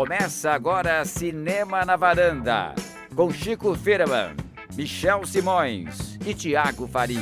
Começa agora Cinema na Varanda, com Chico Firman, Michel Simões e Tiago Faria.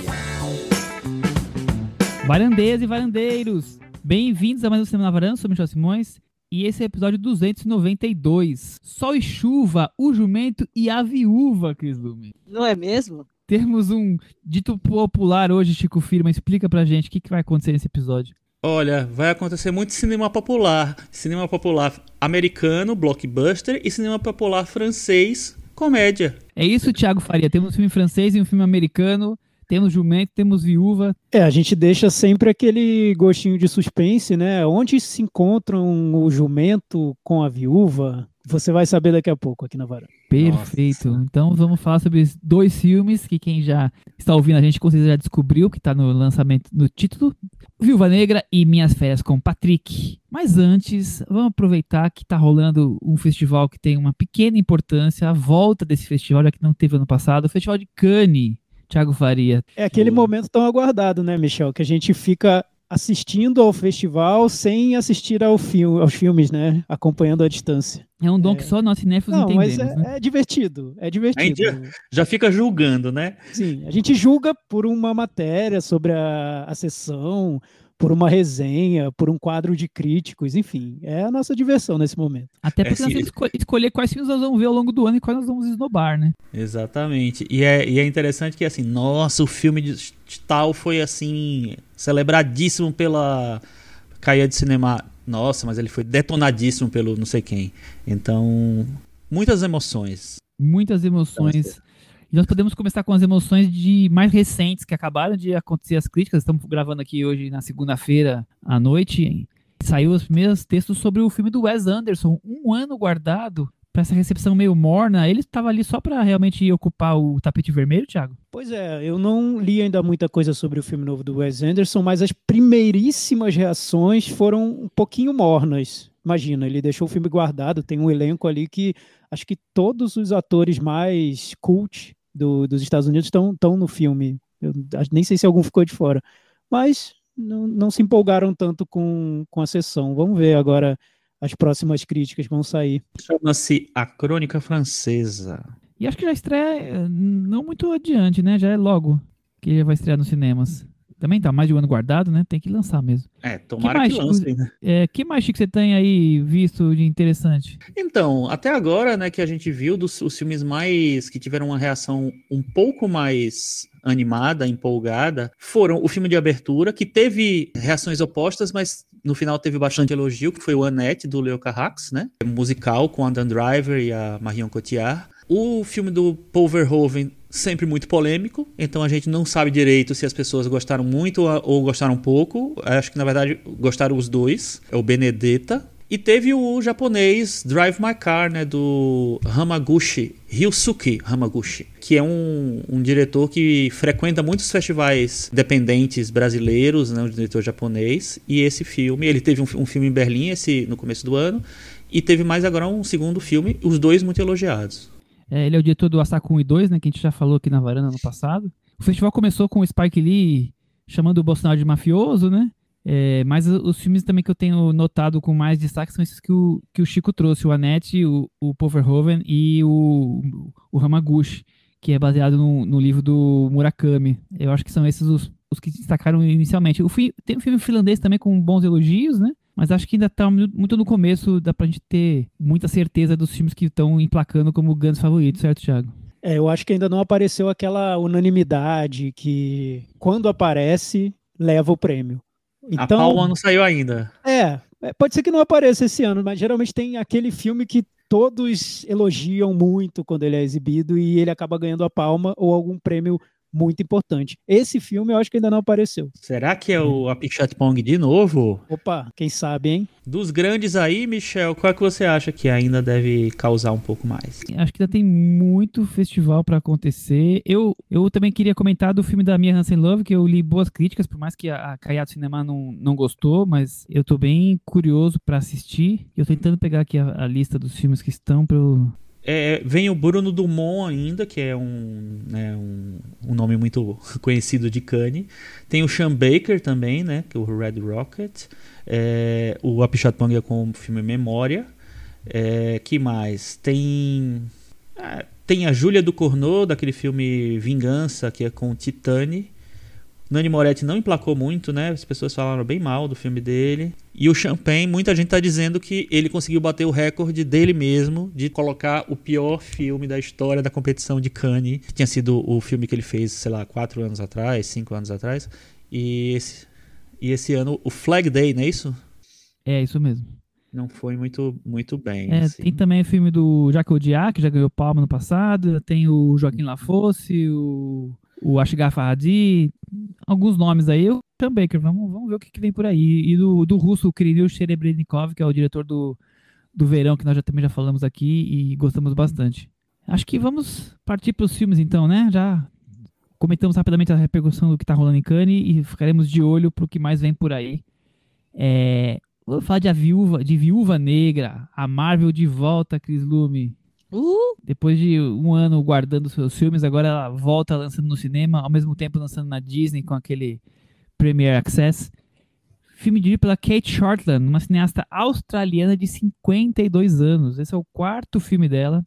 Varandeiras e varandeiros, bem-vindos a mais um Cinema na Varanda, sou Michel Simões. E esse é o episódio 292. Sol e chuva, o jumento e a viúva, Cris Lume. Não é mesmo? Temos um dito popular hoje, Chico Firma. Explica pra gente o que, que vai acontecer nesse episódio. Olha, vai acontecer muito cinema popular. Cinema popular americano, blockbuster, e cinema popular francês, comédia. É isso, Thiago Faria. Temos um filme francês e um filme americano. Temos jumento, temos viúva. É, a gente deixa sempre aquele gostinho de suspense, né? Onde se encontram o jumento com a viúva? Você vai saber daqui a pouco aqui na varanda. Perfeito. Nossa. Então vamos falar sobre dois filmes que quem já está ouvindo a gente com certeza já descobriu, que está no lançamento, no título. Viúva Negra e Minhas Férias com Patrick. Mas antes, vamos aproveitar que está rolando um festival que tem uma pequena importância, a volta desse festival, já que não teve ano passado, o Festival de Cannes. Thiago Faria. É aquele momento tão aguardado, né, Michel? Que a gente fica assistindo ao festival sem assistir ao filme, aos filmes, né? Acompanhando à distância. É um dom é... que só nós cinéfilos Não, entendemos. Mas é, né? é divertido, é divertido. já fica julgando, né? Sim, a gente julga por uma matéria sobre a, a sessão, por uma resenha, por um quadro de críticos, enfim, é a nossa diversão nesse momento. Até porque é, nós temos que escolher quais filmes nós vamos ver ao longo do ano e quais nós vamos esnobar, né? Exatamente. E é, e é interessante que, assim, nossa, o filme de tal foi, assim, celebradíssimo pela Caia de Cinema. Nossa, mas ele foi detonadíssimo pelo não sei quem. Então, muitas emoções. Muitas emoções. E nós podemos começar com as emoções de mais recentes que acabaram de acontecer as críticas. Estamos gravando aqui hoje na segunda-feira à noite. Saiu os primeiros textos sobre o filme do Wes Anderson, um ano guardado para essa recepção meio morna. Ele estava ali só para realmente ocupar o tapete vermelho, Thiago? Pois é, eu não li ainda muita coisa sobre o filme novo do Wes Anderson, mas as primeiríssimas reações foram um pouquinho mornas. Imagina, ele deixou o filme guardado, tem um elenco ali que acho que todos os atores mais cult do, dos Estados Unidos estão no filme. Eu nem sei se algum ficou de fora. Mas não, não se empolgaram tanto com, com a sessão. Vamos ver agora as próximas críticas vão sair. Chama-se A Crônica Francesa. E acho que já estreia eh, não muito adiante, né? Já é logo que vai estrear nos cinemas. Também tá mais de um ano guardado, né? Tem que lançar mesmo. É, tomara que, mais, que lance, né? É, que mais, Chico, você tem aí visto de interessante? Então, até agora, né, que a gente viu dos os filmes mais que tiveram uma reação um pouco mais animada, empolgada, foram o filme de abertura, que teve reações opostas, mas no final teve bastante elogio, que foi o Annette, do Leo Carrax, né? Musical com a Dan Driver e a Marion Cotillard. O filme do Paul Verhoeven sempre muito polêmico, então a gente não sabe direito se as pessoas gostaram muito ou gostaram pouco. Acho que na verdade gostaram os dois. É o Benedetta. E teve o japonês Drive My Car, né, do Hamaguchi, Ryusuke Hamaguchi, que é um, um diretor que frequenta muitos festivais dependentes brasileiros, né, um diretor japonês. E esse filme, ele teve um, um filme em Berlim esse, no começo do ano, e teve mais agora um segundo filme, os dois muito elogiados. É, ele é o diretor do Assaku 1 e 2, né, que a gente já falou aqui na varanda no passado. O festival começou com o Spike Lee chamando o Bolsonaro de mafioso, né? É, mas os filmes também que eu tenho notado com mais destaque são esses que o, que o Chico trouxe, o Annette, o, o Poverhoven e o, o Hamaguchi, que é baseado no, no livro do Murakami. Eu acho que são esses os, os que destacaram inicialmente. O fi, tem um filme finlandês também com bons elogios, né? Mas acho que ainda está muito no começo, dá pra gente ter muita certeza dos filmes que estão emplacando como grandes favoritos, certo, Thiago? É, eu acho que ainda não apareceu aquela unanimidade que, quando aparece, leva o prêmio. Então, a palma não saiu ainda. É, é, pode ser que não apareça esse ano, mas geralmente tem aquele filme que todos elogiam muito quando ele é exibido e ele acaba ganhando a palma ou algum prêmio muito importante. Esse filme eu acho que ainda não apareceu. Será que é o Apichat Pong de novo? Opa, quem sabe, hein? Dos grandes aí, Michel, qual é que você acha que ainda deve causar um pouco mais? Acho que ainda tem muito festival para acontecer. Eu, eu também queria comentar do filme da Mia Hansen Love, que eu li boas críticas, por mais que a, a Kayado Cinema não, não gostou, mas eu tô bem curioso para assistir. Eu tô tentando pegar aqui a, a lista dos filmes que estão para é, vem o Bruno Dumont ainda, que é um, né, um, um, nome muito conhecido de Cannes. Tem o Sean Baker também, né, que é o Red Rocket. É, o Apichat Panga com o filme Memória. É, que mais? Tem. Ah, tem a Júlia do Cornô, daquele filme Vingança, que é com Titane. Nani Moretti não emplacou muito, né? As pessoas falaram bem mal do filme dele. E o Champagne, muita gente tá dizendo que ele conseguiu bater o recorde dele mesmo de colocar o pior filme da história da competição de Cannes. Que tinha sido o filme que ele fez, sei lá, quatro anos atrás, cinco anos atrás. E esse, e esse ano, o Flag Day, não é isso? É, isso mesmo. Não foi muito, muito bem. É, assim. Tem também o filme do Jacques Audiard, que já ganhou palma no passado. Tem o Joaquim Lafosse, o, o Ashgar Farhadi. Alguns nomes aí. O Sean Baker, vamos, vamos ver o que, que vem por aí. E do, do russo, o Kirill Sherebrennikov, que é o diretor do, do Verão, que nós já, também já falamos aqui e gostamos bastante. Acho que vamos partir para os filmes então, né? Já comentamos rapidamente a repercussão do que está rolando em Cannes e ficaremos de olho para o que mais vem por aí. É, vou falar de a viúva, de Viúva Negra, a Marvel de volta, Chris Lume. Uh! Depois de um ano guardando seus filmes, agora ela volta lançando no cinema, ao mesmo tempo lançando na Disney com aquele Premier Access. Filme dirigido pela Kate Shortland, uma cineasta australiana de 52 anos. Esse é o quarto filme dela.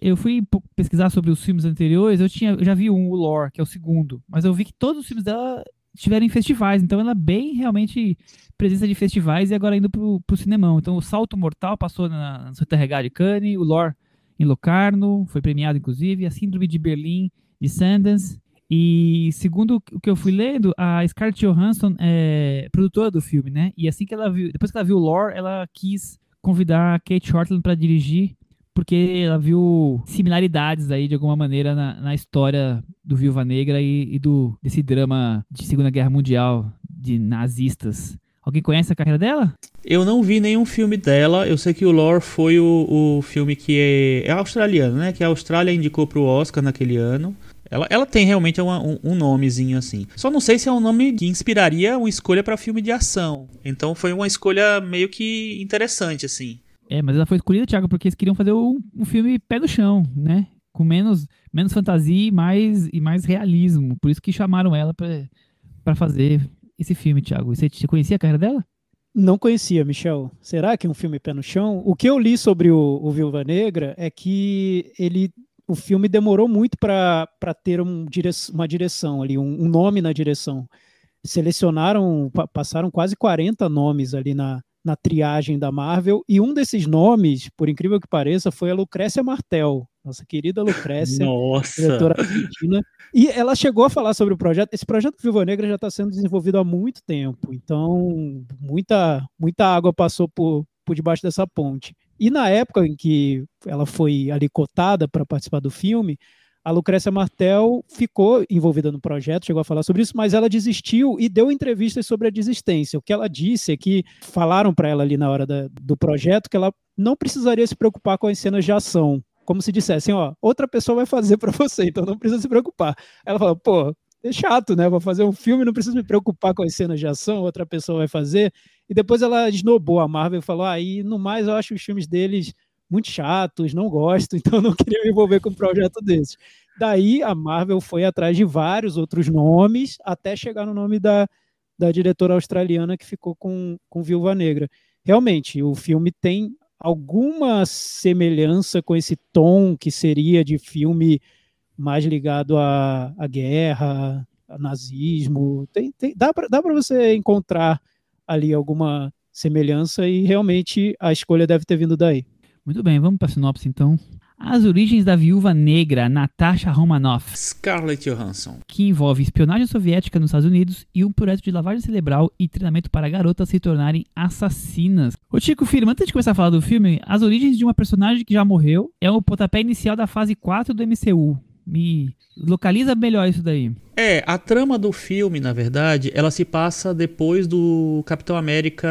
Eu fui pesquisar sobre os filmes anteriores, eu, tinha, eu já vi um, o Lore, que é o segundo, mas eu vi que todos os filmes dela estiveram em festivais, então ela é bem realmente presença de festivais e agora indo pro, pro cinemão. Então o Salto Mortal passou na, na Santa de Cannes, o Lore em Locarno, foi premiado inclusive, a Síndrome de Berlim de Sundance. E segundo o que eu fui lendo, a Scarlett Johansson é produtora do filme, né? E assim que ela viu, depois que ela viu o Lore, ela quis convidar a Kate Shortland para dirigir, porque ela viu similaridades aí de alguma maneira na, na história do Viúva Negra e, e do desse drama de Segunda Guerra Mundial de nazistas. Alguém conhece a carreira dela? Eu não vi nenhum filme dela. Eu sei que o Lore foi o, o filme que é, é australiano, né? Que a Austrália indicou pro Oscar naquele ano. Ela, ela tem realmente uma- um, um nomezinho assim. Só não sei se é um nome que inspiraria uma escolha para filme de ação. Então foi uma escolha meio que interessante, assim. É, mas ela foi escolhida, Thiago, porque eles queriam fazer um, um filme pé no chão, né? Com menos, menos fantasia e mais, e mais realismo. Por isso que chamaram ela pra fazer esse filme, Thiago. Você, você conhecia a carreira dela? Não conhecia, Michel. Será que é um filme pé no chão? O que eu li sobre o, o Viúva Negra é que ele, o filme demorou muito para ter um dire, uma direção ali, um, um nome na direção. Selecionaram, pa- passaram quase 40 nomes ali na, na triagem da Marvel, e um desses nomes, por incrível que pareça, foi a Lucrécia Martel, nossa querida Lucrécia Nossa. diretora argentina. E ela chegou a falar sobre o projeto. Esse projeto Viúva Negra já está sendo desenvolvido há muito tempo. Então, muita, muita água passou por, por debaixo dessa ponte. E na época em que ela foi ali cotada para participar do filme, a Lucrécia Martel ficou envolvida no projeto, chegou a falar sobre isso, mas ela desistiu e deu entrevistas sobre a desistência. O que ela disse é que falaram para ela ali na hora da- do projeto que ela não precisaria se preocupar com as cenas de ação. Como se dissessem, ó, outra pessoa vai fazer para você, então não precisa se preocupar. Ela falou, pô, é chato, né? Vou fazer um filme, não preciso me preocupar com as cenas de ação, outra pessoa vai fazer. E depois ela esnobou a Marvel e falou, ah, e no mais eu acho os filmes deles muito chatos, não gosto, então não queria me envolver com um projeto desses. Daí a Marvel foi atrás de vários outros nomes, até chegar no nome da, da diretora australiana que ficou com, com Viúva Negra. Realmente, o filme tem alguma semelhança com esse tom que seria de filme mais ligado à, à guerra, a nazismo. Tem, tem, dá para você encontrar ali alguma semelhança e realmente a escolha deve ter vindo daí. Muito bem, vamos para a sinopse então. As origens da viúva negra Natasha Romanoff, Scarlett Johansson. que envolve espionagem soviética nos Estados Unidos e um projeto de lavagem cerebral e treinamento para garotas se tornarem assassinas. Ô Chico Filho, antes de começar a falar do filme, as origens de uma personagem que já morreu é o pontapé inicial da fase 4 do MCU. Me localiza melhor isso daí. É, a trama do filme, na verdade, ela se passa depois do Capitão América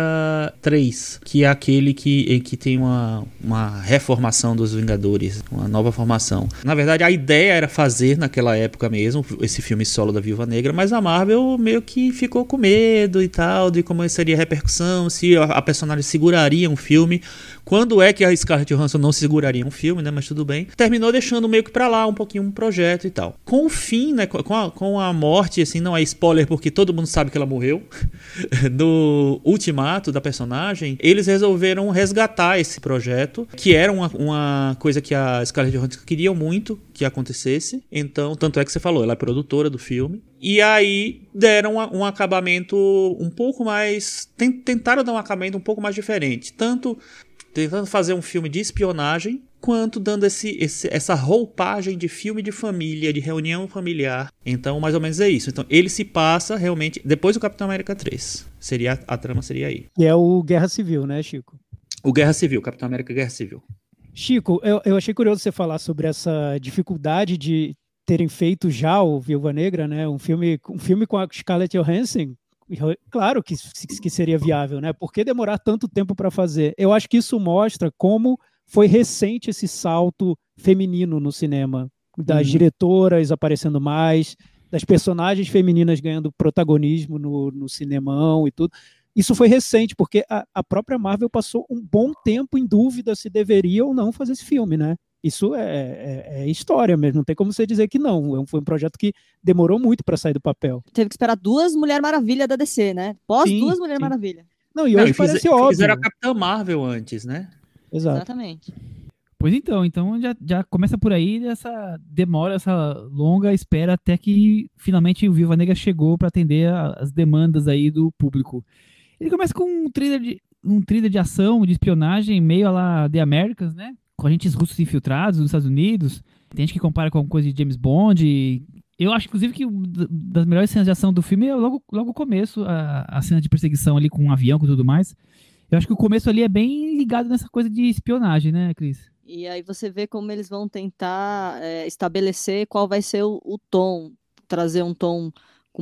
3, que é aquele que, em que tem uma, uma reformação dos Vingadores, uma nova formação. Na verdade, a ideia era fazer naquela época mesmo esse filme solo da Viúva Negra, mas a Marvel meio que ficou com medo e tal, de como seria a repercussão, se a, personagem seguraria um filme. Quando é que a Scarlett Johansson não seguraria um filme, né? Mas tudo bem. Terminou deixando meio que pra lá um pouquinho um projeto e tal. Com o fim, né? Com a, com a morte, assim, não é spoiler porque todo mundo sabe que ela morreu, no ultimato da personagem, eles resolveram resgatar esse projeto, que era uma, uma coisa que a Scarlett Johansson queria muito que acontecesse. Então, tanto é que você falou, ela é produtora do filme. E aí deram um acabamento um pouco mais. Tentaram dar um acabamento um pouco mais diferente. Tanto tentando fazer um filme de espionagem, quanto dando esse, esse, essa roupagem de filme de família, de reunião familiar. Então, mais ou menos é isso. Então, ele se passa realmente depois do Capitão América 3. Seria a trama seria aí. E é o Guerra Civil, né, Chico? O Guerra Civil, Capitão América Guerra Civil. Chico, eu, eu achei curioso você falar sobre essa dificuldade de terem feito já o Viúva Negra, né? Um filme, um filme com a Scarlett Johansson claro que, que seria viável, né? Por que demorar tanto tempo para fazer? Eu acho que isso mostra como foi recente esse salto feminino no cinema, das uhum. diretoras aparecendo mais, das personagens femininas ganhando protagonismo no, no cinemão e tudo. Isso foi recente, porque a, a própria Marvel passou um bom tempo em dúvida se deveria ou não fazer esse filme, né? Isso é, é, é, história mesmo, não tem como você dizer que não. É foi um projeto que demorou muito para sair do papel. Teve que esperar duas Mulher Maravilha da DC, né? Pós sim, duas Mulher sim. Maravilha. Não, e hoje não, parece fiz, óbvio. Fizeram a Capitã Marvel antes, né? Exato. Exatamente. Pois então, então já, já começa por aí essa demora, essa longa espera até que finalmente o Viva Negra chegou para atender a, as demandas aí do público. Ele começa com um thriller de, um thriller de ação, de espionagem, meio a lá The Americans, né? com agentes russos infiltrados nos Estados Unidos. Tem gente que compara com alguma coisa de James Bond. Eu acho, inclusive, que das melhores cenas de ação do filme é logo, logo o começo, a, a cena de perseguição ali com um avião e tudo mais. Eu acho que o começo ali é bem ligado nessa coisa de espionagem, né, Cris? E aí você vê como eles vão tentar é, estabelecer qual vai ser o, o tom, trazer um tom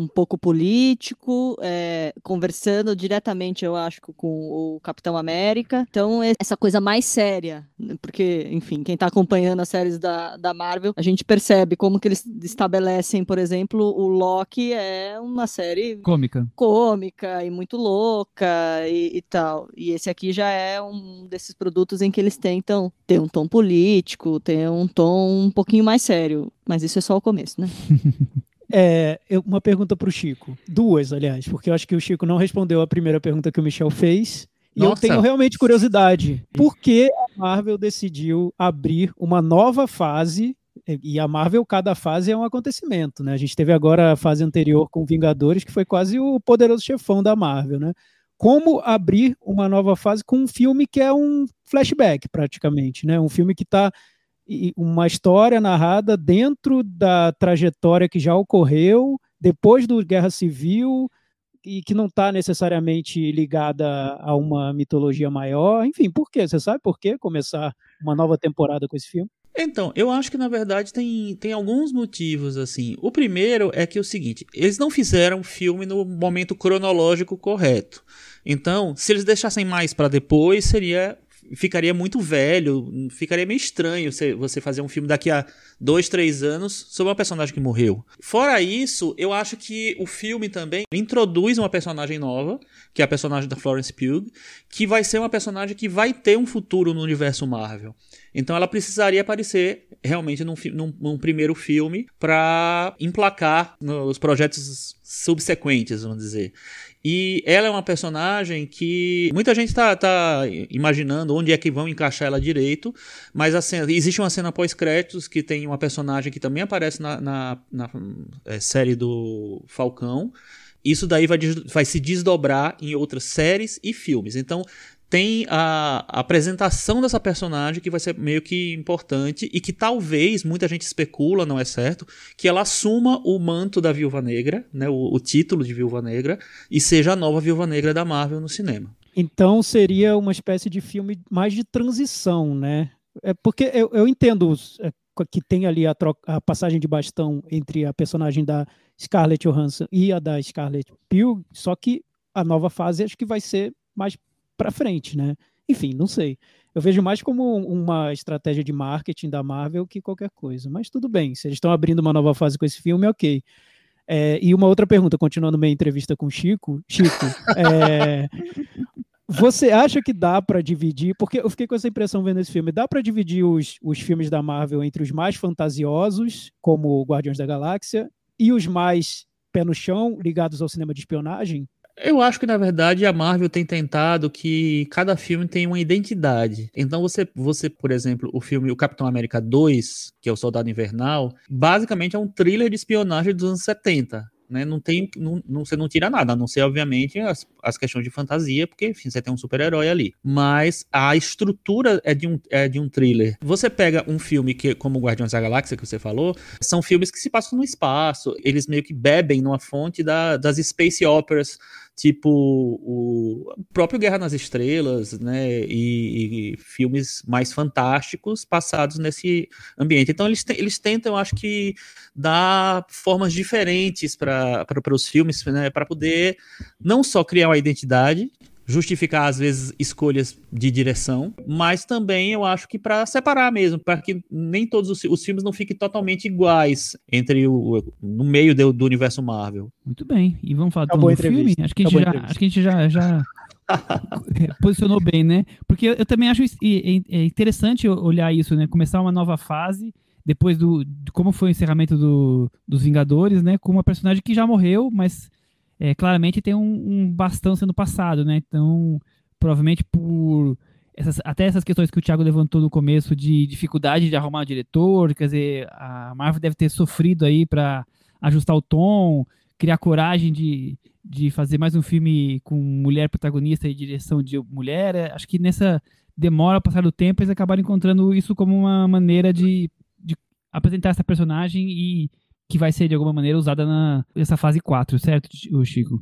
um pouco político, é, conversando diretamente, eu acho, com o Capitão América. Então, essa coisa mais séria, né, porque, enfim, quem está acompanhando as séries da, da Marvel, a gente percebe como que eles estabelecem, por exemplo, o Loki é uma série cômica, cômica e muito louca e, e tal. E esse aqui já é um desses produtos em que eles tentam ter um tom político, ter um tom um pouquinho mais sério. Mas isso é só o começo, né? É, uma pergunta para o Chico. Duas, aliás, porque eu acho que o Chico não respondeu a primeira pergunta que o Michel fez. E Nossa. eu tenho realmente curiosidade. Por que a Marvel decidiu abrir uma nova fase? E a Marvel, cada fase é um acontecimento, né? A gente teve agora a fase anterior com Vingadores, que foi quase o poderoso chefão da Marvel, né? Como abrir uma nova fase com um filme que é um flashback, praticamente, né? Um filme que está uma história narrada dentro da trajetória que já ocorreu depois do Guerra Civil e que não está necessariamente ligada a uma mitologia maior. Enfim, por quê? Você sabe por que começar uma nova temporada com esse filme? Então, eu acho que na verdade tem, tem alguns motivos assim. O primeiro é que é o seguinte, eles não fizeram o filme no momento cronológico correto. Então, se eles deixassem mais para depois, seria ficaria muito velho, ficaria meio estranho você fazer um filme daqui a dois, três anos sobre uma personagem que morreu. Fora isso, eu acho que o filme também introduz uma personagem nova, que é a personagem da Florence Pugh, que vai ser uma personagem que vai ter um futuro no universo Marvel. Então ela precisaria aparecer realmente num, num, num primeiro filme para emplacar nos projetos subsequentes, vamos dizer. E ela é uma personagem que muita gente está tá imaginando onde é que vão encaixar ela direito, mas cena, existe uma cena pós-créditos que tem uma personagem que também aparece na, na, na é, série do Falcão. Isso daí vai, vai se desdobrar em outras séries e filmes. Então, tem a, apresentação dessa personagem que vai ser meio que importante e que talvez, muita gente especula, não é certo, que ela assuma o manto da Viúva Negra, né, o, o título de Viúva Negra, e seja a nova Viúva Negra da Marvel no cinema. Então seria uma espécie de filme mais de transição, né? É porque eu, eu entendo é, que tem ali a, troca, a, passagem de bastão entre a personagem da Scarlett Johansson e a da Scarlett Pugh, só que a nova fase acho que vai ser mais para frente, né? Enfim, não sei. Eu vejo mais como uma estratégia de marketing da Marvel que qualquer coisa. Mas tudo bem, se eles estão abrindo uma nova fase com esse filme, ok. É, e uma outra pergunta, continuando minha entrevista com o Chico. Chico, é, você acha que dá para dividir? Porque eu fiquei com essa impressão vendo esse filme. Dá para dividir os, os filmes da Marvel entre os mais fantasiosos, como Guardiões da Galáxia, e os mais pé no chão, ligados ao cinema de espionagem? Eu acho que, na verdade, a Marvel tem tentado que cada filme tenha uma identidade. Então, você, você, por exemplo, o filme O Capitão América 2, que é o Soldado Invernal, basicamente é um thriller de espionagem dos anos 70 né? Não tem, não, não, você não tira nada, a não ser, obviamente, as, as questões de fantasia, porque, enfim, você tem um super-herói ali. Mas a estrutura é de, um, é de um thriller. Você pega um filme que, como Guardiões da Galáxia, que você falou, são filmes que se passam no espaço, eles meio que bebem numa fonte da, das space operas tipo o próprio Guerra nas Estrelas, né, e, e filmes mais fantásticos passados nesse ambiente. Então eles, te, eles tentam, acho que, dar formas diferentes para os filmes, né, para poder não só criar uma identidade, justificar às vezes escolhas de direção, mas também eu acho que para separar mesmo, para que nem todos os, os, filmes não fiquem totalmente iguais entre o no meio do, do universo Marvel. Muito bem. E vamos falar do filme? Acho que a gente já, acho que a gente já, já posicionou bem, né? Porque eu, eu também acho é interessante olhar isso, né? Começar uma nova fase depois do de como foi o encerramento do, dos Vingadores, né? Com uma personagem que já morreu, mas é, claramente tem um, um, bastão sendo passado, né? Então, provavelmente por essas, até essas questões que o Thiago levantou no começo de dificuldade de arrumar o diretor, quer dizer, a Marvel deve ter sofrido aí para ajustar o tom, criar coragem de, de fazer mais um filme com mulher protagonista e direção de mulher. É, acho que nessa demora ao passar do tempo eles acabaram encontrando isso como uma maneira de, de apresentar essa personagem e que vai ser de alguma maneira usada na, nessa fase 4, certo, Chico?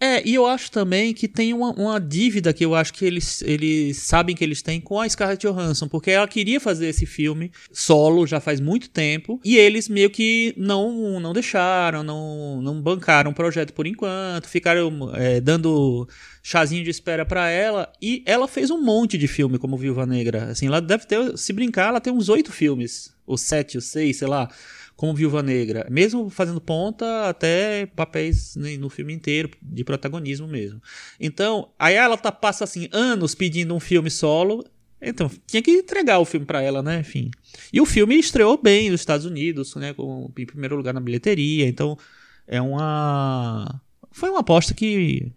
É, e eu acho também que tem uma, uma, dívida que eu acho que eles, eles sabem que eles têm com a Scarlett Johansson, porque ela queria fazer esse filme solo já faz muito tempo, e eles meio que não, não deixaram, não, não bancaram o projeto por enquanto, ficaram é, dando chazinho de espera para ela, e ela fez um monte de filme como Viúva Negra. Assim, ela deve ter, se brincar, ela tem uns oito filmes, ou sete, ou seis, sei lá como Viúva Negra, mesmo fazendo ponta até papéis no filme inteiro, de protagonismo mesmo. Então, aí ela tá, passa assim anos pedindo um filme solo, então tinha que entregar o filme para ela, né? Enfim. E o filme estreou bem nos Estados Unidos, né? Com, em primeiro lugar na bilheteria, então é uma. Foi uma aposta que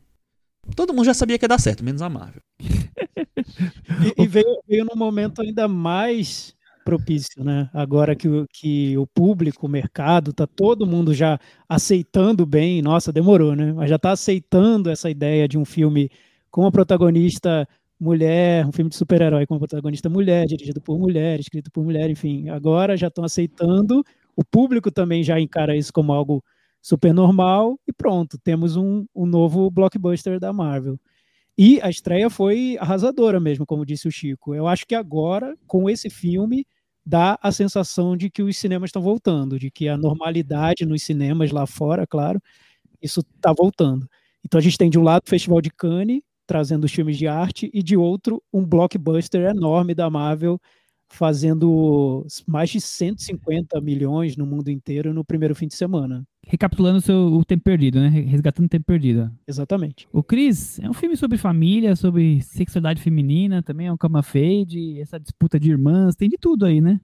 todo mundo já sabia que ia dar certo, menos a Marvel. e, e veio, veio num momento ainda mais propício, né? Agora que, o, que o público, o mercado, tá todo mundo já aceitando bem, nossa, demorou, né? Mas já tá aceitando essa ideia de um filme com a protagonista mulher, um filme de super-herói com a protagonista mulher, dirigido por mulher, escrito por mulher, enfim. Agora já estão aceitando, o público também já encara isso como algo super normal e pronto, temos um, um novo blockbuster da Marvel. E a estreia foi arrasadora mesmo, como disse o Chico. Eu acho que agora, com esse filme, dá a sensação de que os cinemas estão voltando, de que a normalidade nos cinemas lá fora, claro, isso está voltando. Então a gente tem de um lado o Festival de Cannes, trazendo os filmes de arte, e de outro um blockbuster enorme da Marvel, fazendo mais de 150 milhões no mundo inteiro no primeiro fim de semana. Recapitulando o, seu, o tempo perdido, né? Resgatando o tempo perdido. Exatamente. O Cris é um filme sobre família, sobre sexualidade feminina, também é um cama fade, essa disputa de irmãs, tem de tudo aí, né?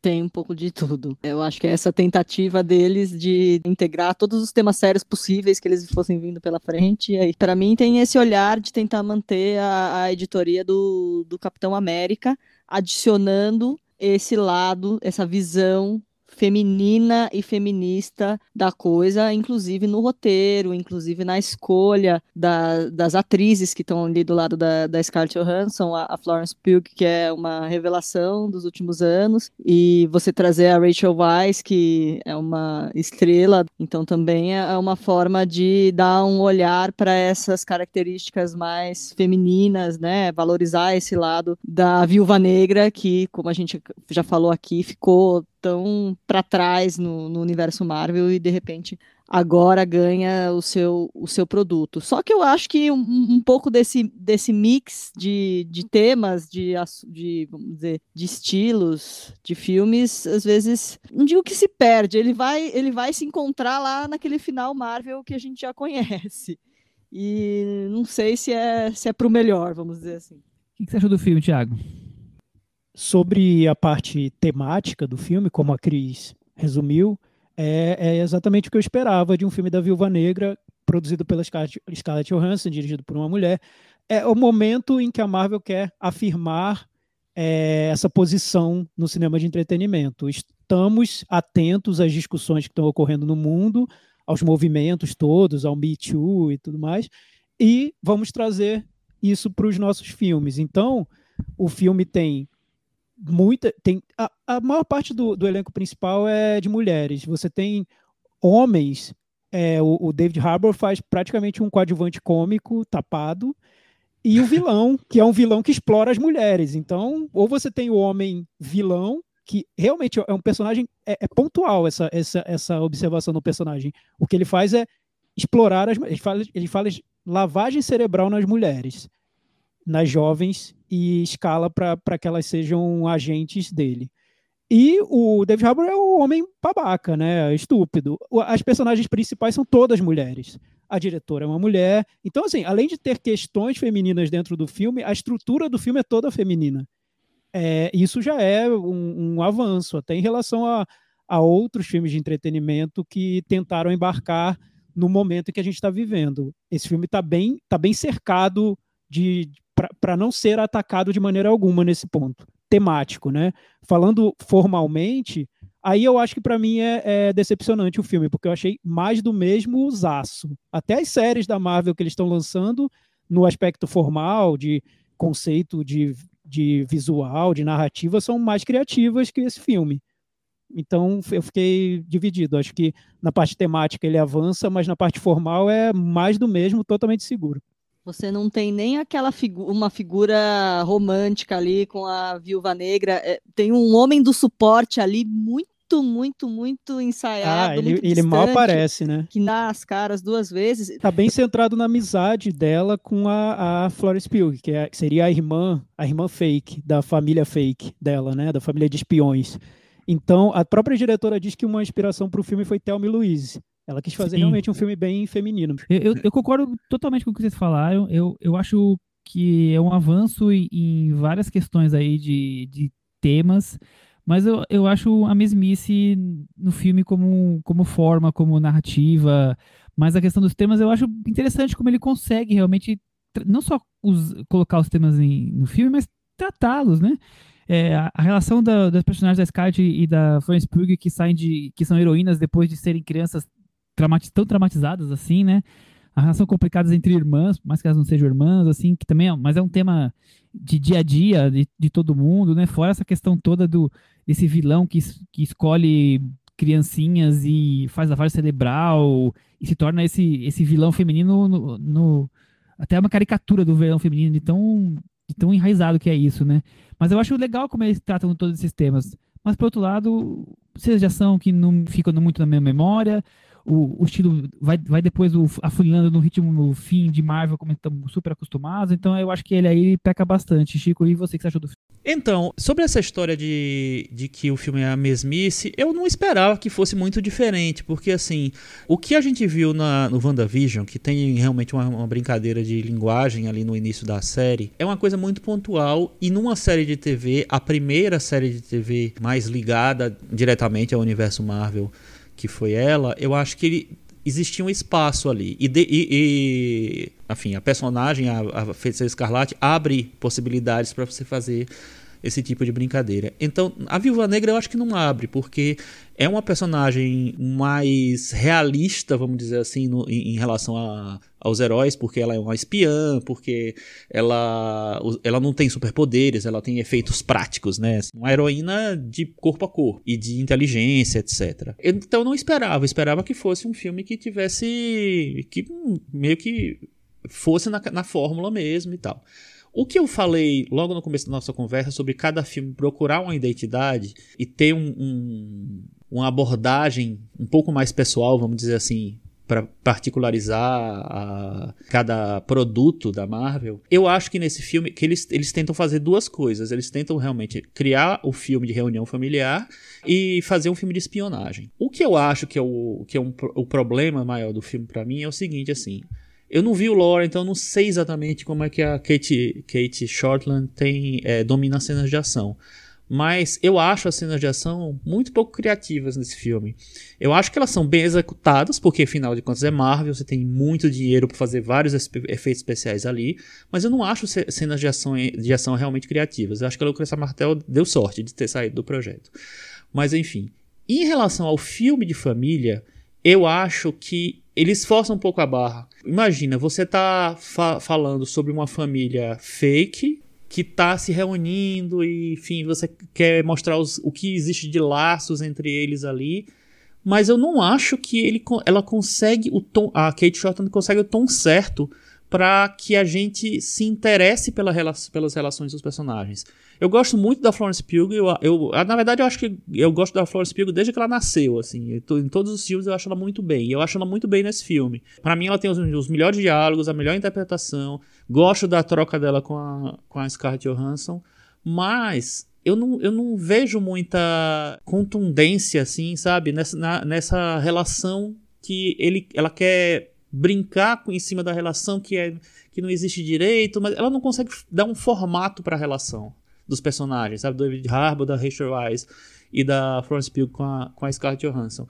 Tem um pouco de tudo. Eu acho que é essa tentativa deles de integrar todos os temas sérios possíveis que eles fossem vindo pela frente. E aí, para mim, tem esse olhar de tentar manter a, a editoria do, do Capitão América, adicionando esse lado, essa visão feminina e feminista da coisa, inclusive no roteiro, inclusive na escolha da, das atrizes que estão ali do lado da, da Scarlett Johansson, a, a, Florence Pugh, que é uma revelação dos últimos anos, e você trazer a Rachel Weisz, que é uma estrela, então também é, é uma forma de dar um olhar para essas características mais femininas, né, valorizar esse lado da viúva negra, que, como a gente já falou aqui, ficou tão para trás no, no, universo Marvel e de repente agora ganha o seu, o seu produto. Só que eu acho que um, um pouco desse, desse mix de, de temas, de, de, vamos dizer, de estilos, de filmes, às vezes, não digo que se perde, ele vai, ele vai se encontrar lá naquele final Marvel que a gente já conhece. E não sei se é, se é para o melhor, vamos dizer assim. O que você achou do filme, Thiago? Sobre a parte temática do filme, como a Cris resumiu, é, é exatamente o que eu esperava de um filme da Viúva Negra, produzido pela Scarlett Johansson, dirigido por uma mulher. É o momento em que a Marvel quer afirmar é, essa posição no cinema de entretenimento. Estamos atentos às discussões que estão ocorrendo no mundo, aos movimentos todos, ao Me Too e tudo mais, e vamos trazer isso para os nossos filmes. Então, o filme tem muita. Tem, a, a maior parte do, do elenco principal é de mulheres. Você tem homens. É, o, o David Harbour faz praticamente um coadjuvante cômico tapado e o vilão, que é um vilão que explora as mulheres. Então, ou você tem o homem vilão, que realmente é um personagem, é, é, pontual essa, essa, essa observação do personagem. O que ele faz é explorar as ele fala, ele fala lavagem cerebral nas mulheres, nas jovens, e escala para que elas sejam agentes dele. E o David Harbour é o homem babaca, né? Estúpido. As personagens principais são todas mulheres. A diretora é uma mulher. Então, assim, além de ter questões femininas dentro do filme, a estrutura do filme é toda feminina é, isso já é um, um, avanço, até em relação a, a outros filmes de entretenimento que tentaram embarcar no momento em que a gente está vivendo. Esse filme está bem, tá bem cercado de para não ser atacado de maneira alguma nesse ponto temático, né? Falando formalmente, aí eu acho que para mim é, é, decepcionante o filme, porque eu achei mais do mesmo usaço. Até as séries da Marvel que eles estão lançando no aspecto formal de conceito de de visual, de narrativa, são mais criativas que esse filme. Então eu fiquei dividido. Acho que na parte temática ele avança, mas na parte formal é mais do mesmo, totalmente seguro. Você não tem nem aquela figu uma figura romântica ali com a viúva negra. É, tem um homem do suporte ali muito muito, muito, ensaiado. Ah, ele, muito ele mal aparece, né? Que dá as caras duas vezes. Tá bem centrado na amizade dela com a, a Florence Pugh, que, é, que seria a irmã, a irmã fake, da família fake dela, né? Da família de espiões. Então, a própria diretora diz que uma inspiração para o filme foi Thelma Louise. Ela quis fazer Sim. realmente um filme bem feminino. Eu, eu, eu, concordo totalmente com o que vocês falaram. Eu, eu acho que é um avanço em, várias questões aí de, de temas. Mas eu, eu acho a mesmice no filme como, como forma, como narrativa. Mas a questão dos temas eu acho interessante como ele consegue realmente não só os, colocar os temas em, no filme, mas tratá-los, né? É, a, a, relação da, das personagens da Scarlett e da Florence Pugh que saem de que são heroínas depois de serem crianças traumati tão traumatizadas assim, né? a relação complicada entre irmãs, mais que elas não sejam irmãs, assim, que também é, mas é um tema de dia a dia de, de todo mundo, né? Fora essa questão toda do desse vilão que, que escolhe criancinhas e faz lavagem cerebral e se torna esse, esse vilão feminino no, no até uma caricatura do vilão feminino de tão, de tão enraizado que é isso, né? Mas eu acho legal como eles tratam todos esses temas. Mas, por outro lado, cenas de ação que não ficam muito na minha memória, o, o estilo vai, vai depois o, afunilando no ritmo no fim de Marvel, como estamos super acostumados. Então eu acho que ele aí peca bastante. Chico, e você que achou do filme? Então, sobre essa história de, de que o filme é a mesmice, eu não esperava que fosse muito diferente, porque assim, o que a gente viu na, no WandaVision, que tem realmente uma, uma brincadeira de linguagem ali no início da série, é uma coisa muito pontual e numa série de TV, a primeira série de TV mais ligada diretamente ao universo Marvel que foi ela, eu acho que ele, existia um espaço ali. E, de, e, e enfim, a personagem, a, a Feiticeira Escarlate, abre possibilidades para você fazer esse tipo de brincadeira. Então, a Viúva Negra eu acho que não abre, porque é uma personagem mais realista, vamos dizer assim, no, em, em, relação a, aos heróis, porque ela é uma espiã, porque ela, ela não tem superpoderes, ela tem efeitos práticos, né? Uma heroína de corpo a corpo e de inteligência, etc. Então, eu não esperava, esperava que fosse um filme que tivesse. que meio que fosse na, na fórmula mesmo e tal. O que eu falei logo no começo da nossa conversa sobre cada filme procurar uma identidade e ter um, um, uma abordagem um pouco mais pessoal, vamos dizer assim, para particularizar cada produto da Marvel. Eu acho que nesse filme que eles, eles tentam fazer duas coisas. Eles tentam realmente criar o filme de reunião familiar e fazer um filme de espionagem. O que eu acho que é o, que é um, o problema maior do filme para mim é o seguinte, assim. Eu não vi o lore, então não sei exatamente como é que a Kate, Kate Shortland tem, é, domina as cenas de ação. mas eu acho as cenas de ação muito pouco criativas nesse filme. Eu acho que elas são bem executadas, porque afinal de contas é Marvel, você tem muito dinheiro para fazer vários efeitos especiais ali, mas eu não acho cenas de ação, de ação realmente criativas. Eu acho que a Lucrecia Martel deu sorte de ter saído do projeto. Mas enfim, em relação ao filme de família, eu acho que eles forçam um pouco a barra. Imagina, você tá fa falando sobre uma família fake, que tá se reunindo e, enfim, você quer mostrar os, o que existe de laços entre eles ali. Mas eu não acho que ele, ela consegue o tom. A Kate Shorten consegue o tom certo para que a gente se interesse pela, pelas relações dos personagens. Eu gosto muito da Florence Pugh, eu, eu, na verdade eu acho que eu gosto da Florence Pugh desde que ela nasceu, assim, em todos os filmes eu acho ela muito bem, e eu acho ela muito bem nesse filme. Para mim ela tem os, os, melhores diálogos, a melhor interpretação, gosto da troca dela com a, com a Scarlett Johansson, mas eu não, eu não vejo muita contundência, assim, sabe, nessa, na, nessa relação que ele, ela quer brincar em cima da relação que, é, que não existe direito, mas ela não consegue dar um formato para a relação dos personagens, sabe? Do David Harbour, da Rachel Weisz e da Florence Pugh com a, com a Scarlett Johansson.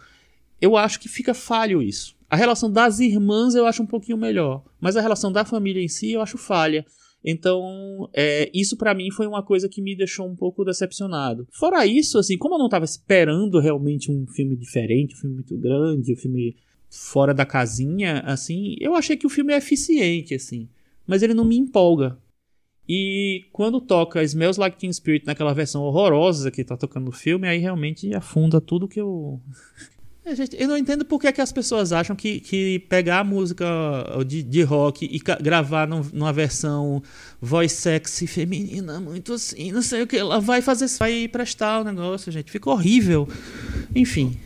Eu acho que fica falho isso. A relação das irmãs eu acho um pouquinho melhor, mas a relação da família em si eu acho falha. Então, é, isso para mim foi uma coisa que me deixou um pouco decepcionado. Fora isso, assim, como eu não tava esperando realmente um filme diferente, um filme muito grande, um filme fora da casinha, assim, eu achei que o filme é eficiente, assim. Mas ele não me empolga. E quando toca Smells Like Teen Spirit naquela versão horrorosa que tá tocando no filme, aí realmente afunda tudo que eu. É, gente, eu não entendo por que, é que as pessoas acham que, que pegar a música de, de rock e gravar num, numa versão voz sexy feminina, muito assim, não sei o que, ela vai fazer, vai prestar o negócio, gente. Fica horrível. Enfim.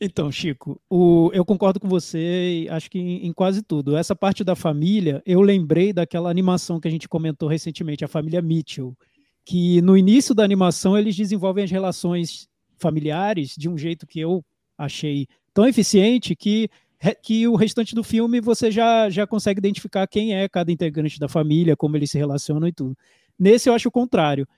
Então, Chico, o, eu concordo com você, acho que em, em, quase tudo. Essa parte da família, eu lembrei daquela animação que a gente comentou recentemente, a família Mitchell, que no início da animação eles desenvolvem as relações familiares de um jeito que eu achei tão eficiente que, que o restante do filme você já, já consegue identificar quem é cada integrante da família, como eles se relacionam e tudo. Nesse eu acho o contrário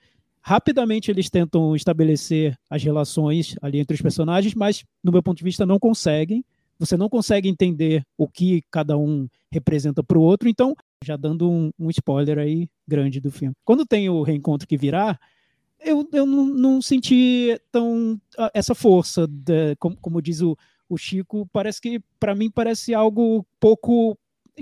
Rapidamente eles tentam estabelecer as relações ali entre os personagens, mas, no meu ponto de vista, não conseguem. Você não consegue entender o que cada um representa para o outro, então, já dando um, um, spoiler aí grande do filme. Quando tem o reencontro que virar, eu, eu não, não senti tão essa força, de, como, como, diz o, o Chico, parece que, para mim, parece algo pouco.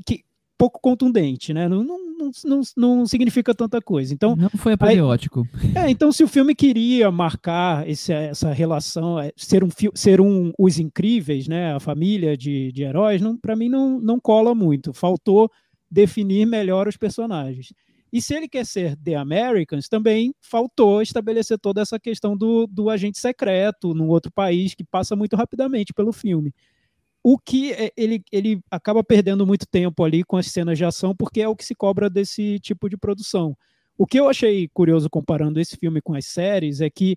Que, pouco contundente, né? Não, não, não, não, significa tanta coisa. Então, não foi apoteótico. é, então, se o filme queria marcar esse, essa relação, é, ser um, ser um Os Incríveis, né? A família de, de heróis, não, para mim não, não cola muito. Faltou definir melhor os personagens. E se ele quer ser The Americans, também faltou estabelecer toda essa questão do, do agente secreto num outro país que passa muito rapidamente pelo filme o que é, ele, ele acaba perdendo muito tempo ali com as cenas de ação, porque é o que se cobra desse tipo de produção. O que eu achei curioso comparando esse filme com as séries é que,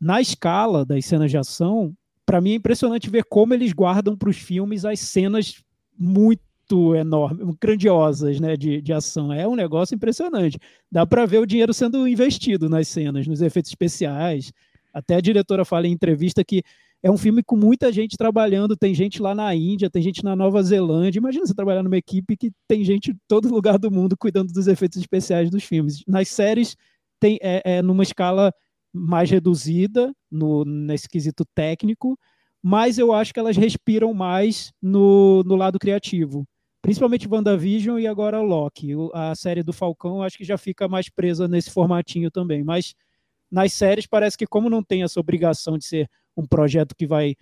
na escala das cenas de ação, para mim é impressionante ver como eles guardam para os filmes as cenas muito enormes, grandiosas né, de, de ação. É um negócio impressionante. Dá para ver o dinheiro sendo investido nas cenas, nos efeitos especiais. Até a diretora fala em entrevista que é um filme com muita gente trabalhando, tem gente lá na Índia, tem gente na Nova Zelândia. Imagina você trabalhar numa equipe que tem gente em todo lugar do mundo cuidando dos efeitos especiais dos filmes. Nas séries tem é, é numa escala mais reduzida no nesse quesito técnico, mas eu acho que elas respiram mais no, no lado criativo. Principalmente WandaVision e agora Loki. A série do Falcão acho que já fica mais presa nesse formatinho também. Mas nas séries parece que como não tem essa obrigação de ser um projeto que vai,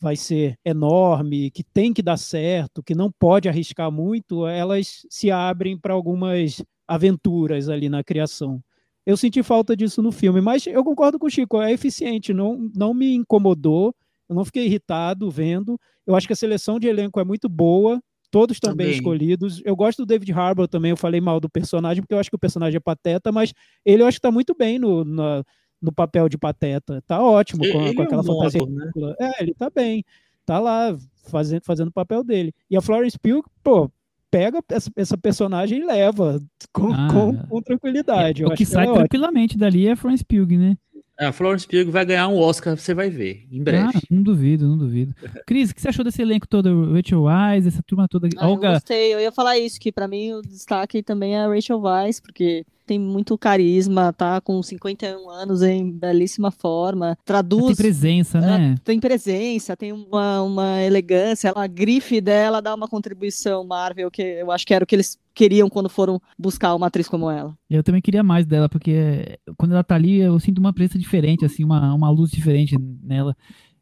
vai ser enorme, que tem que dar certo, que não pode arriscar muito, elas se abrem para algumas aventuras ali na criação. Eu senti falta disso no filme, mas eu concordo com o Chico, é eficiente, não, não me incomodou, eu não fiquei irritado vendo. Eu acho que a seleção de elenco é muito boa, todos estão bem escolhidos. Eu gosto do David Harbour também, eu falei mal do personagem, porque eu acho que o personagem é pateta, mas ele eu acho que está muito bem no, na, no papel de pateta. Tá ótimo com, com aquela é um fantasia. Modo, né? É, ele tá bem. Tá lá fazendo, fazendo o papel dele. E a Florence Pugh, pô, pega essa, essa personagem e leva com, ah, com, com tranquilidade. É, o que sai é tranquilamente ótimo. dali é a Florence Pugh, né? A Florence Pugh vai ganhar um Oscar, você vai ver, em breve. Ah, não duvido, não duvido. Cris, o que você achou desse elenco todo? Rachel Weisz, essa turma toda? Ah, Olga... Eu gostei, eu ia falar isso, que para mim o destaque também é a Rachel Weisz, porque tem muito carisma, tá com 51 anos em belíssima forma, traduz... Tem presença, né? Tem presença, tem uma, uma elegância, a grife dela dá uma contribuição Marvel, que eu acho que era o que eles queriam quando foram buscar uma atriz como ela. Eu também queria mais dela, porque quando ela tá ali, eu sinto uma presença diferente, assim, uma, uma luz diferente nela.